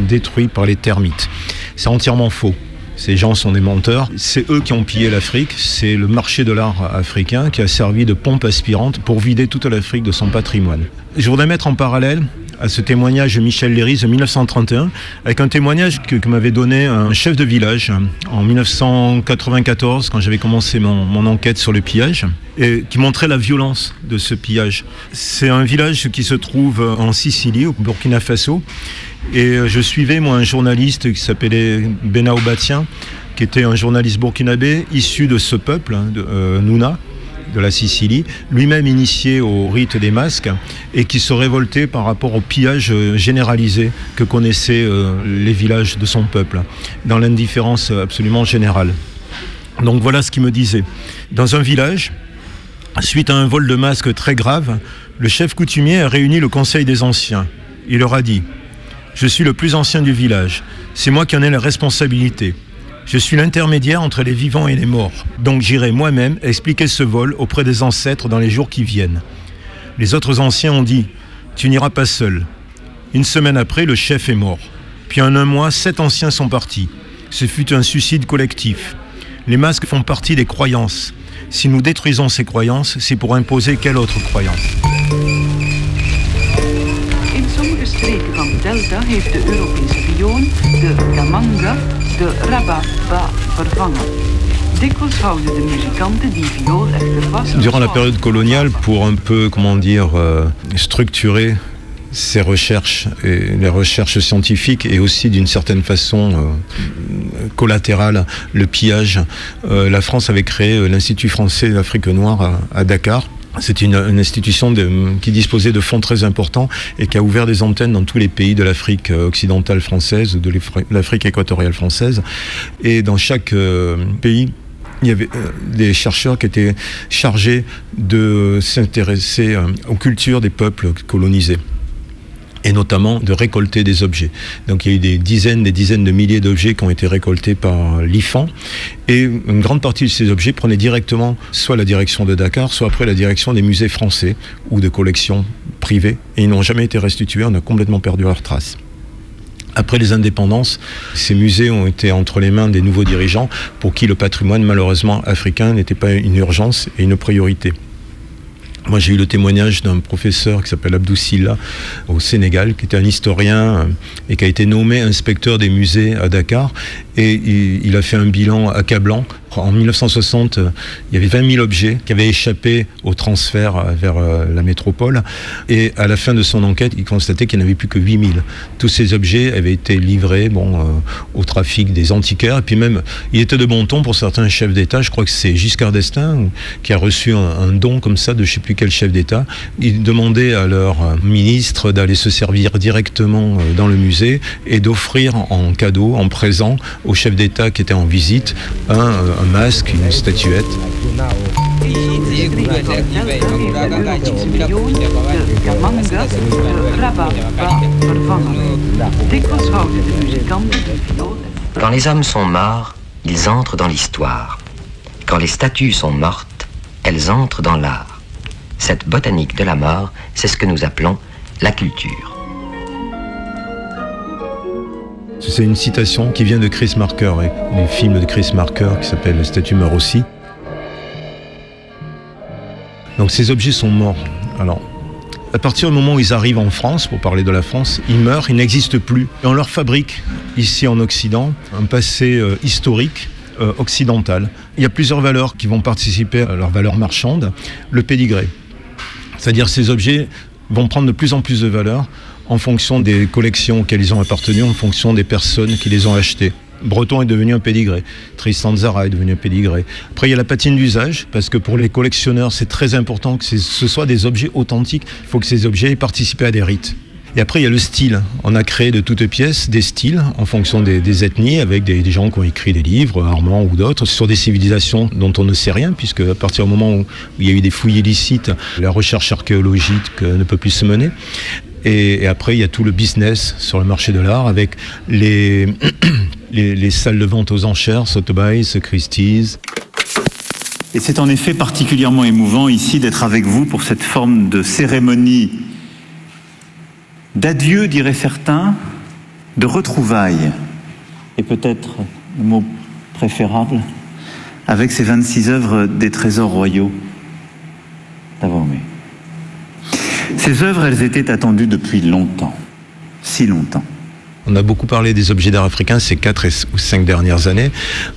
détruits par les termites. C'est entièrement faux. Ces gens sont des menteurs. C'est eux qui ont pillé l'Afrique. C'est le marché de l'art africain qui a servi de pompe aspirante pour vider toute l'Afrique de son patrimoine. Je voudrais mettre en parallèle à ce témoignage de Michel Léris de 1931 avec un témoignage que, m'avait donné un chef de village en 1994 quand j'avais commencé mon, mon enquête sur le pillage et qui montrait la violence de ce pillage. C'est un village qui se trouve en Sicile, au Burkina Faso, et je suivais moi un journaliste qui s'appelait Benao Batien, qui était un journaliste burkinabé issu de ce peuple, hein, de euh, Nouna, de la Sicile, lui-même initié au rite des masques et qui se révoltait par rapport au pillage euh, généralisé que connaissaient euh, les villages de son peuple, dans l'indifférence absolument générale. Donc voilà ce qu'il me disait. Dans un village, suite à un vol de masques très grave, le chef coutumier a réuni le conseil des anciens. Il leur a dit Je suis le plus ancien du village, c'est moi qui en ai la responsabilité. Je suis l'intermédiaire entre les vivants et les morts. Donc j'irai moi-même expliquer ce vol auprès des ancêtres dans les jours qui viennent. Les autres anciens ont dit Tu n'iras pas seul. Une semaine après, le chef est mort. Puis en un mois, sept anciens sont partis. Ce fut un suicide collectif. Les masques font partie des croyances. Si nous détruisons ces croyances, c'est pour imposer quelle autre croyance? Delta heeft de Europese de de rababa vervangen. Durant la période coloniale, pour un peu, comment dire, euh, structurer ces recherches, et les recherches scientifiques et aussi d'une certaine façon euh, collatérale, le pillage, euh, la France avait créé euh, l'Institut français d'Afrique noire à Dakar. C'est une, institution qui disposait de fonds très importants et qui a ouvert des antennes dans tous les pays de l'Afrique euh, occidentale française, de l'Afri- l'Afrique équatoriale française. Et dans chaque euh, pays, il y avait euh, des chercheurs qui étaient chargés de s'intéresser aux cultures des peuples colonisés et notamment de récolter des objets. Donc il y a eu des dizaines, des dizaines de milliers d'objets qui ont été récoltés par l'IFAN et une grande partie de ces objets prenaient directement soit la direction de Dakar, soit après la direction des musées français ou de collections privées et ils n'ont jamais été restitués, on a complètement perdu leurs traces. Après les indépendances, ces musées ont été entre les mains des nouveaux dirigeants pour qui le patrimoine malheureusement africain n'était pas une urgence et une priorité. Moi, j'ai eu le témoignage d'un professeur qui s'appelle Abdou Silla au Sénégal, qui était un historien euh, et qui a été nommé inspecteur des musées à Dakar. Et il, a fait un bilan accablant. En 1960, euh, il y avait 20 000 objets qui avaient échappé au transfert euh, vers euh, la métropole. Et à la fin de son enquête, il constatait qu'il n'y en avait plus que 8 000. Tous ces objets avaient été livrés bon, au trafic des antiquaires. Et puis même, il était de bon ton pour certains chefs d'État. Je crois que c'est Giscard d'Estaing qui a reçu un, un don comme ça de je ne sais plus quel chef d'État. Il demandait à leur ministre d'aller se servir directement dans le musée et d'offrir en cadeau, en présent, aux chefs d'État qui étaient en visite, un, euh, un masque, une statuette. Quand les hommes sont morts, ils entrent dans l'histoire. Quand les statues sont mortes, elles entrent dans l'art. Cette botanique de la mort, c'est ce que nous appelons la culture. C'est une citation qui vient de Chris Marker, du film de Chris Marker qui s'appelle statue meurt aussi. Donc ces objets sont morts. Alors, À partir du moment où ils arrivent en France, pour parler de la France, ils meurent, ils n'existent plus. Et on leur fabrique, ici en Occident, un passé euh, historique euh, occidental. Il y a plusieurs valeurs qui vont participer à leur valeur marchande. Le pédigré, c'est-à-dire ces objets vont prendre de plus en plus de valeur en fonction des collections auxquelles ils ont appartenu, en fonction des personnes qui les ont achetées. Breton est devenu un pédigré. Tristan Zara est devenu un pédigré. Après, il y a la patine d'usage, parce que pour les collectionneurs, c'est très important que ce soit des objets authentiques. Il faut que ces objets aient participé à des rites. Et après, il y a le style. On a créé de toutes pièces des styles en fonction des, ethnies, avec des, des, gens qui ont écrit des livres, Armand ou d'autres, sur des civilisations dont on ne sait rien, puisque à partir du moment où il y a eu des fouilles illicites, la recherche archéologique ne peut plus se mener. Et, après, il y a tout le business sur le marché de l'art avec les, les, les, salles de vente aux enchères, Sotheby's, Christie's. Et c'est en effet particulièrement émouvant ici d'être avec vous pour cette forme de cérémonie d'adieu, diraient certains, de retrouvailles, et peut-être le mot préférable, avec ces 26 œuvres des trésors royaux d'Avomé. Ces œuvres, elles étaient attendues depuis longtemps, si longtemps. On a beaucoup parlé des objets d'art africains ces quatre ou cinq dernières années,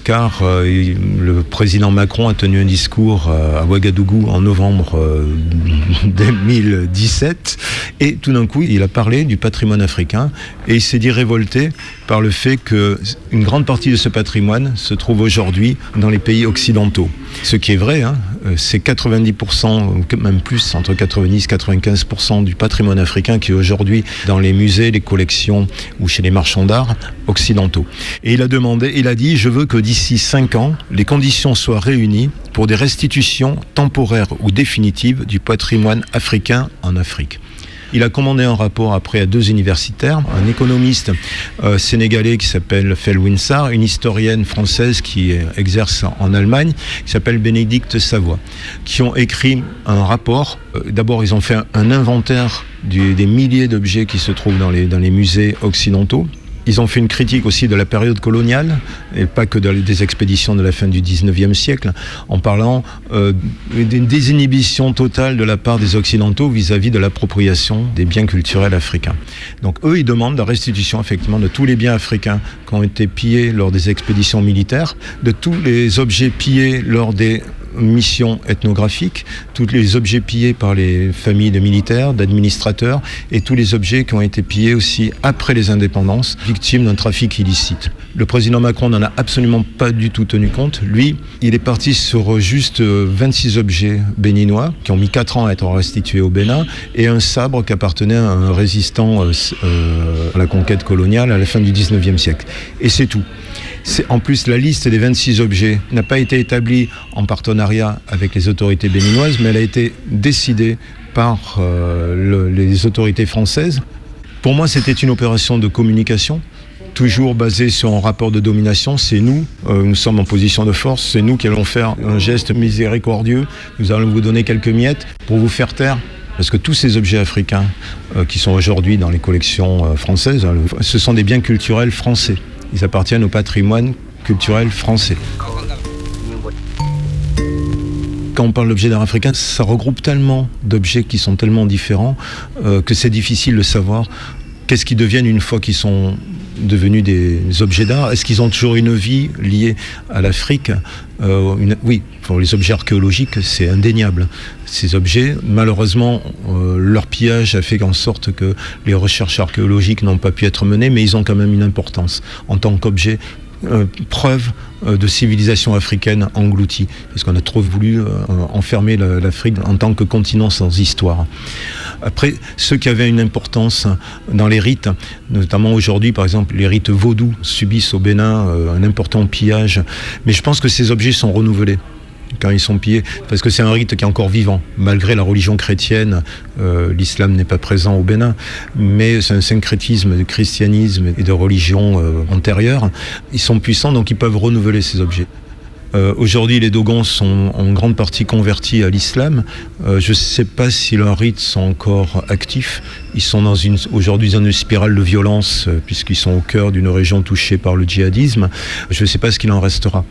car euh, le président Macron a tenu un discours euh, à Ouagadougou en novembre euh, 2017, et tout d'un coup, il a parlé du patrimoine africain, et il s'est dit révolté par le fait qu'une grande partie de ce patrimoine se trouve aujourd'hui dans les pays occidentaux. Ce qui est vrai, hein, c'est 90%, même plus, entre 90 et 95% du patrimoine africain qui est aujourd'hui dans les musées, les collections ou chez les marchands d'art occidentaux. Et il a demandé, il a dit, je veux que d'ici 5 ans, les conditions soient réunies pour des restitutions temporaires ou définitives du patrimoine africain en Afrique. Il a commandé un rapport après à deux universitaires, un économiste euh, sénégalais qui s'appelle Fel Winsar, une historienne française qui exerce en Allemagne, qui s'appelle Bénédicte Savoie, qui ont écrit un rapport. Euh, D'abord, ils ont fait un, inventaire des milliers d'objets qui se trouvent dans les musées occidentaux. Ils ont fait une critique aussi de la période coloniale, et pas que des expéditions de la fin du 19e siècle, en parlant euh, d'une désinhibition totale de la part des Occidentaux vis-à-vis -vis de l'appropriation des biens culturels africains. Donc eux, ils demandent la restitution effectivement de tous les biens africains qui ont été pillés lors des expéditions militaires, de tous les objets pillés lors des missions ethnographiques, tous les objets pillés par les familles de militaires, d'administrateurs, et tous les objets qui ont été pillés aussi après les indépendances, victimes d'un trafic illicite. Le président Macron n'en a absolument pas du tout tenu compte. Lui, il est parti sur juste 26 objets béninois qui ont mis 4 ans à être restitués au Bénin et un sabre qui appartenait à un résistant euh, à la conquête coloniale à la fin du 19e siècle. Et c'est tout. En plus, la liste des 26 objets n'a pas été établie en partenariat avec les autorités béninoises, mais elle a été décidée par euh, le, les autorités françaises. Pour moi, c'était une opération de communication toujours basée sur un rapport de domination. C'est nous, euh, nous sommes en position de force, c'est nous qui allons faire un geste miséricordieux. Nous allons vous donner quelques miettes pour vous faire taire. Parce que tous ces objets africains euh, qui sont aujourd'hui dans les collections françaises, hein, ce sont des biens culturels français. Ils appartiennent au patrimoine culturel français. Quand on parle d'objets d'art africain, ça regroupe tellement d'objets qui sont tellement différents euh, que c'est difficile de savoir qu'est-ce qu'ils deviennent une fois qu'ils sont devenus des objets d'art Est-ce qu'ils ont toujours une vie liée à l'Afrique euh. Oui, pour les objets archéologiques, c'est indéniable. Ces objets, malheureusement, euh, leur pillage a fait en sorte que les recherches archéologiques n'ont pas pu être menées, mais ils ont quand même une importance en tant qu'objet euh, preuve euh, de civilisation africaine engloutie, parce qu'on a trop voulu euh, enfermer l'Afrique en tant que continent sans histoire. Après, ceux qui avaient une importance dans les rites, notamment aujourd'hui, par exemple, les rites vaudous subissent au Bénin un important pillage, mais je pense que ces objets sont renouvelés quand ils sont pillés, parce que c'est un rite qui est encore vivant, malgré la religion chrétienne. Euh, L'islam n'est pas présent au Bénin, mais c'est un syncrétisme de christianisme et de religion euh, antérieure. Ils sont puissants, donc ils peuvent renouveler ces objets. Euh, Aujourd'hui, les Dogons sont en grande partie convertis à l'islam. Je ne sais pas si leurs rites sont encore actifs. Ils sont aujourd'hui dans une spirale de violence, puisqu'ils sont au cœur d'une région touchée par le djihadisme. Je ne sais pas ce qu'il en restera.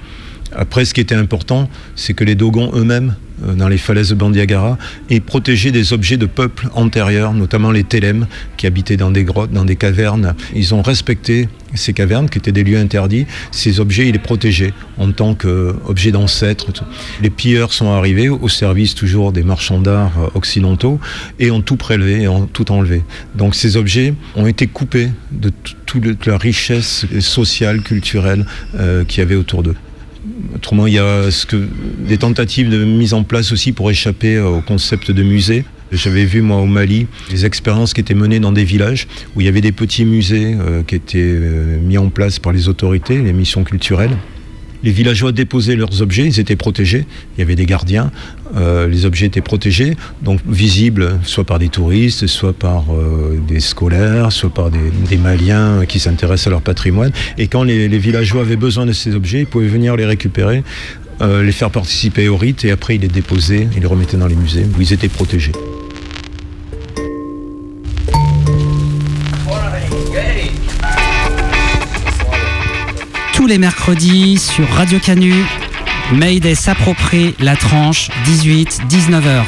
Après, ce qui était important, c'est que les Dogons eux-mêmes, euh, dans les falaises de Bandiagara, aient protégé des objets de peuples antérieurs, notamment les Télèmes, qui habitaient dans des grottes, dans des cavernes. Ils ont respecté ces cavernes, qui étaient des lieux interdits. Ces objets, ils les protégeaient en tant qu'objets d'ancêtres. Les pilleurs sont arrivés au service toujours des marchands d'art euh, occidentaux et ont tout prélevé et ont tout enlevé. Donc ces objets ont été coupés de toute la richesse sociale, culturelle euh, qu'il y avait autour d'eux. Autrement, il y a des tentatives de mise en place aussi pour échapper au concept de musée. J'avais vu, moi, au Mali, des expériences qui étaient menées dans des villages où il y avait des petits musées euh, qui étaient euh, mis en place par les autorités, les missions culturelles. Les villageois déposaient leurs objets, ils étaient protégés, il y avait des gardiens, euh, les objets étaient protégés, donc visibles soit par des touristes, soit par euh, des scolaires, soit par des, Maliens qui s'intéressent à leur patrimoine. Et quand les, les villageois avaient besoin de ces objets, ils pouvaient venir les récupérer, euh, les faire participer au rite, et après ils les déposaient, ils les remettaient dans les musées où ils étaient protégés. Les mercredis sur Radio Canu, Mayday s'approprie la tranche 18-19h.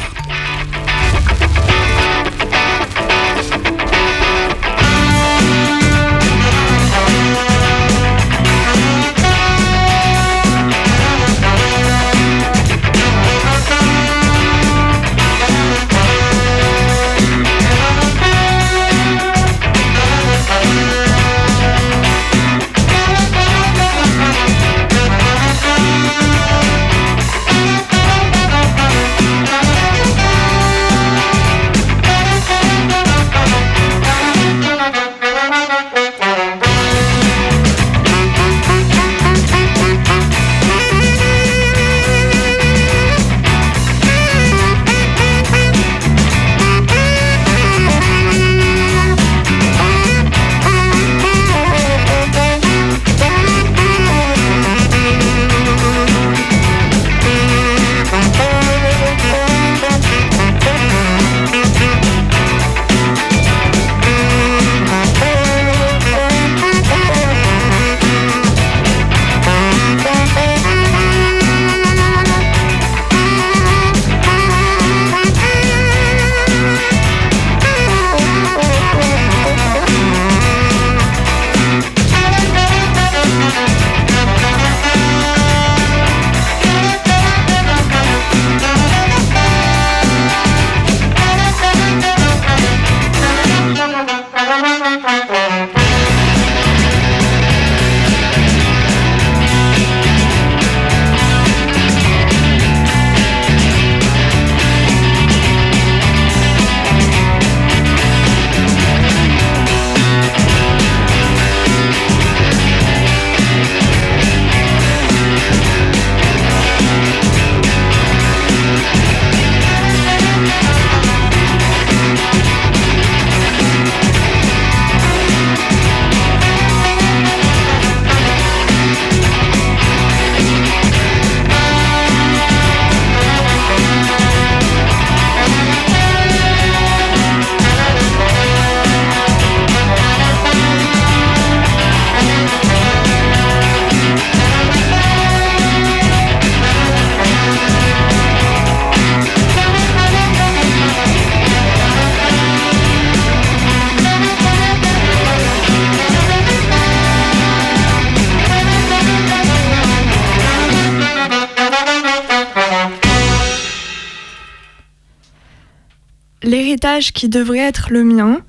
Qui devrait être le mien,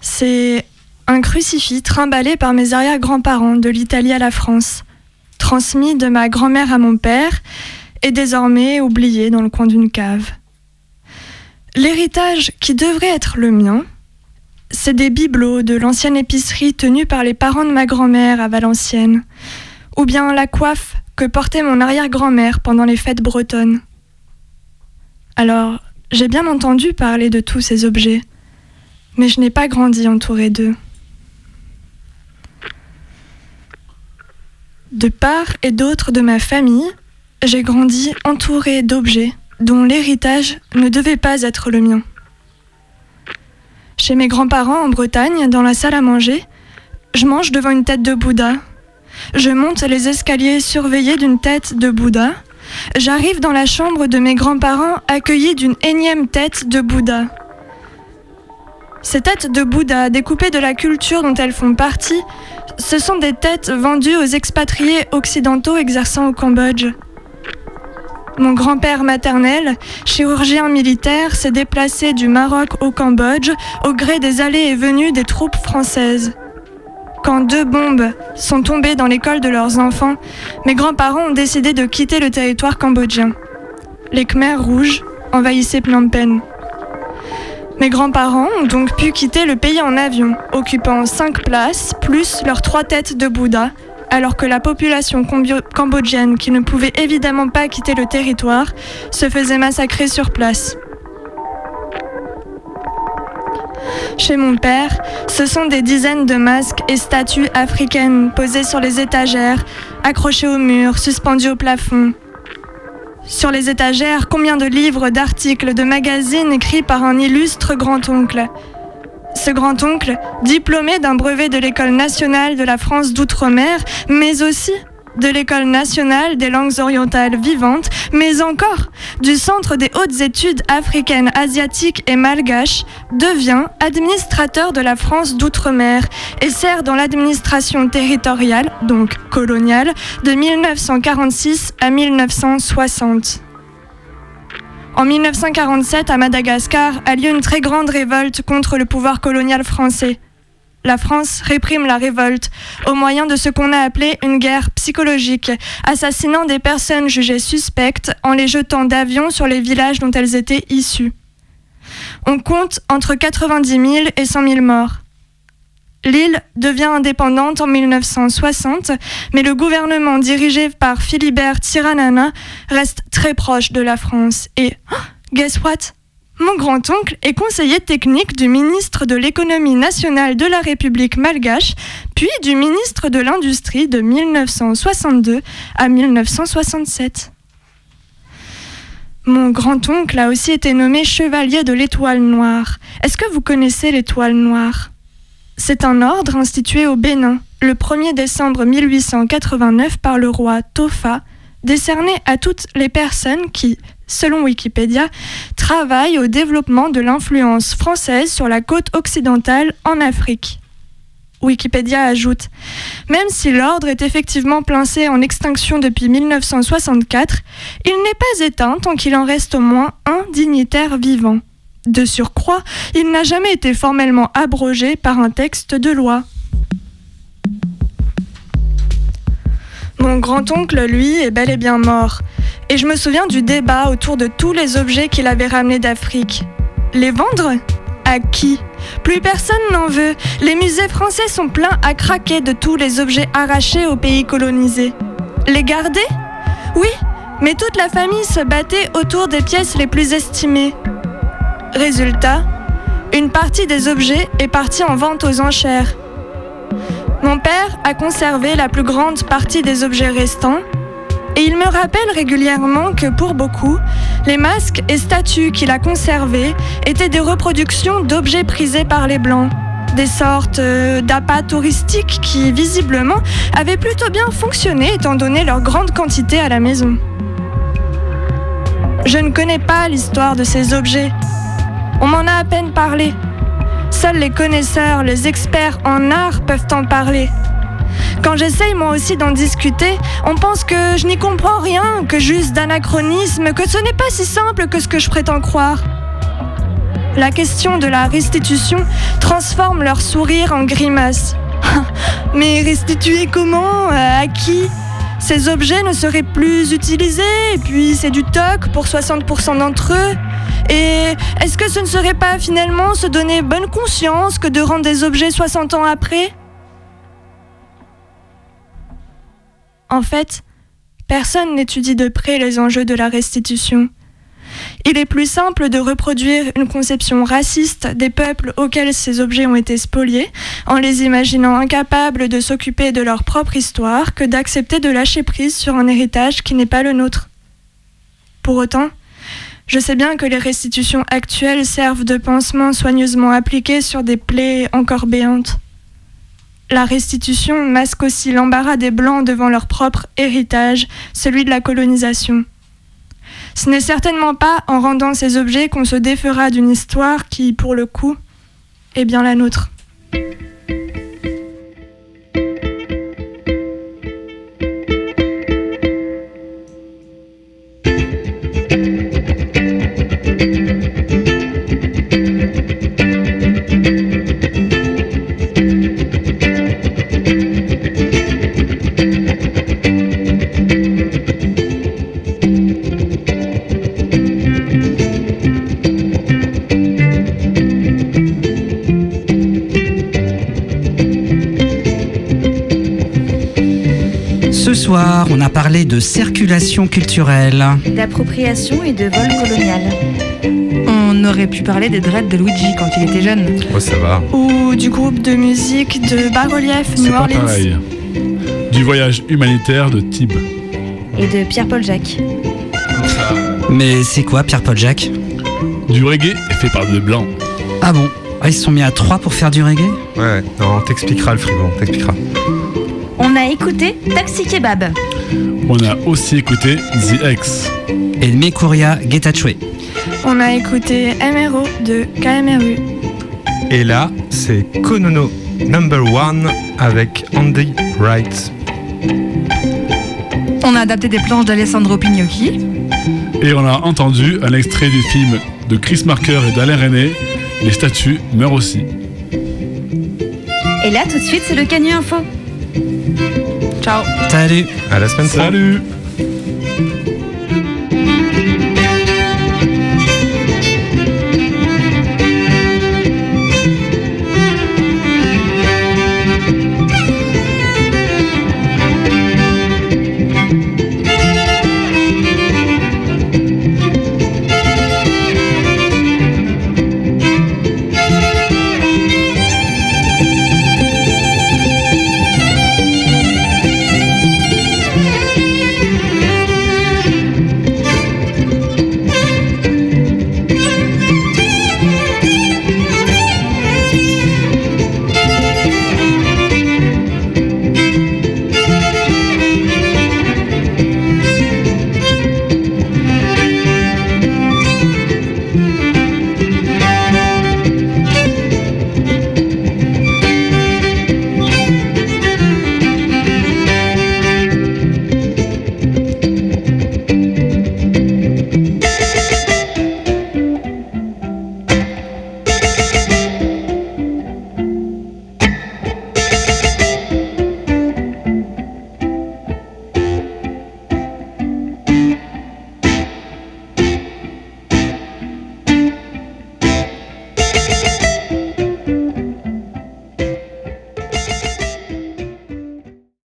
c'est un crucifix trimballé par mes arrière-grands-parents de l'Italie à la France, transmis de ma grand-mère à mon père et désormais oublié dans le coin d'une cave. L'héritage qui devrait être le mien, c'est des bibelots de l'ancienne épicerie tenue par les parents de ma grand-mère à Valenciennes, ou bien la coiffe que portait mon arrière-grand-mère pendant les fêtes bretonnes. Alors, j'ai bien entendu parler de tous ces objets, mais je n'ai pas grandi entouré d'eux. De part et d'autre de ma famille, j'ai grandi entouré d'objets dont l'héritage ne devait pas être le mien. Chez mes grands-parents en Bretagne, dans la salle à manger, je mange devant une tête de Bouddha. Je monte les escaliers surveillés d'une tête de Bouddha. J'arrive dans la chambre de mes grands-parents accueillis d'une énième tête de Bouddha. Ces têtes de Bouddha, découpées de la culture dont elles font partie, ce sont des têtes vendues aux expatriés occidentaux exerçant au Cambodge. Mon grand-père maternel, chirurgien militaire, s'est déplacé du Maroc au Cambodge au gré des allées et venues des troupes françaises. Quand deux bombes sont tombées dans l'école de leurs enfants, mes grands-parents ont décidé de quitter le territoire cambodgien. Les Khmers rouges envahissaient Phnom Penh. Mes grands-parents ont donc pu quitter le pays en avion, occupant cinq places, plus leurs trois têtes de Bouddha, alors que la population cambodgienne, qui ne pouvait évidemment pas quitter le territoire, se faisait massacrer sur place. Chez mon père, ce sont des dizaines de masques et statues africaines posées sur les étagères, accrochées au mur, suspendues au plafond. Sur les étagères, combien de livres, d'articles, de magazines écrits par un illustre grand-oncle? Ce grand-oncle, diplômé d'un brevet de l'École nationale de la France d'outre-mer, mais aussi de l'École nationale des langues orientales vivantes, mais encore du Centre des hautes études africaines, asiatiques et malgaches, devient administrateur de la France d'outre-mer et sert dans l'administration territoriale, donc coloniale, de 1946 à 1960. En 1947, à Madagascar, a lieu une très grande révolte contre le pouvoir colonial français. La France réprime la révolte au moyen de ce qu'on a appelé une guerre psychologique, assassinant des personnes jugées suspectes en les jetant d'avions sur les villages dont elles étaient issues. On compte entre 90 000 et 100 000 morts. L'île devient indépendante en 1960, mais le gouvernement dirigé par Philibert Tsiranana reste très proche de la France. Et oh, guess what? Mon grand-oncle est conseiller technique du ministre de l'économie nationale de la République malgache, puis du ministre de l'Industrie de 1962 à 1967. Mon grand-oncle a aussi été nommé chevalier de l'étoile noire. Est-ce que vous connaissez l'étoile noire? C'est un ordre institué au Bénin le 1er décembre 1889 par le roi Tofa, décerné à toutes les personnes qui, selon Wikipédia, travaillent au développement de l'influence française sur la côte occidentale en Afrique. Wikipédia ajoute Même si l'ordre est effectivement placé en extinction depuis 1964, il n'est pas éteint tant qu'il en reste au moins un dignitaire vivant. De surcroît, il n'a jamais été formellement abrogé par un texte de loi. Mon grand-oncle, lui, est bel et bien mort. Et je me souviens du débat autour de tous les objets qu'il avait ramenés d'Afrique. Les vendre? À qui? Plus personne n'en veut. Les musées français sont pleins à craquer de tous les objets arrachés aux pays colonisés. Les garder? Oui, mais toute la famille se battait autour des pièces les plus estimées. Résultat, une partie des objets est partie en vente aux enchères. Mon père a conservé la plus grande partie des objets restants et il me rappelle régulièrement que pour beaucoup, les masques et statues qu'il a conservés étaient des reproductions d'objets prisés par les Blancs, des sortes euh, d'appâts touristiques qui visiblement avaient plutôt bien fonctionné étant donné leur grande quantité à la maison. Je ne connais pas l'histoire de ces objets. On m'en a à peine parlé. Seuls les connaisseurs, les experts en art peuvent en parler. Quand j'essaye moi aussi d'en discuter, on pense que je n'y comprends rien, que juste d'anachronisme, que ce n'est pas si simple que ce que je prétends croire. La question de la restitution transforme leur sourire en grimace. Mais restituer comment? Euh, À qui? Ces objets ne seraient plus utilisés, et puis c'est du toc pour 60% d'entre eux. Et est-ce que ce ne serait pas finalement se donner bonne conscience que de rendre des objets 60 ans après? En fait, personne n'étudie de près les enjeux de la restitution. Il est plus simple de reproduire une conception raciste des peuples auxquels ces objets ont été spoliés, en les imaginant incapables de s'occuper de leur propre histoire, que d'accepter de lâcher prise sur un héritage qui n'est pas le nôtre. Pour autant, je sais bien que les restitutions actuelles servent de pansements soigneusement appliqués sur des plaies encore béantes. La restitution masque aussi l'embarras des Blancs devant leur propre héritage, celui de la colonisation. Ce n'est certainement pas en rendant ces objets qu'on se défera d'une histoire qui, pour le coup, est bien la nôtre. Parlé de circulation culturelle. D'appropriation et de vol colonial. On aurait pu parler des dreads de Luigi quand il était jeune. Oh, ça va. Ou du groupe de musique de bas-relief New pas Orleans. pareil. Du voyage humanitaire de Tib. Et de Pierre-Paul Jacques. Mais c'est quoi Pierre-Paul Jacques Du reggae fait par des blancs. Ah bon Ah, Ils se sont mis à trois pour faire du reggae Ouais, non, on t'expliquera le frigo, on t'expliquera. On a écouté Taxi Kebab. On a aussi écouté The X. Et Mekuria Getachwe. On a écouté MRO de KMRU. Et là, c'est Konono Number One avec Andy Wright. On a adapté des planches d'Alessandro Pignocchi. Et on a entendu un extrait du film de Chris Marker et d'Alain René, Les statues meurent aussi. Et là, tout de suite, c'est le Canu Info. Ciao. Salut À la semaine prochaine. Salut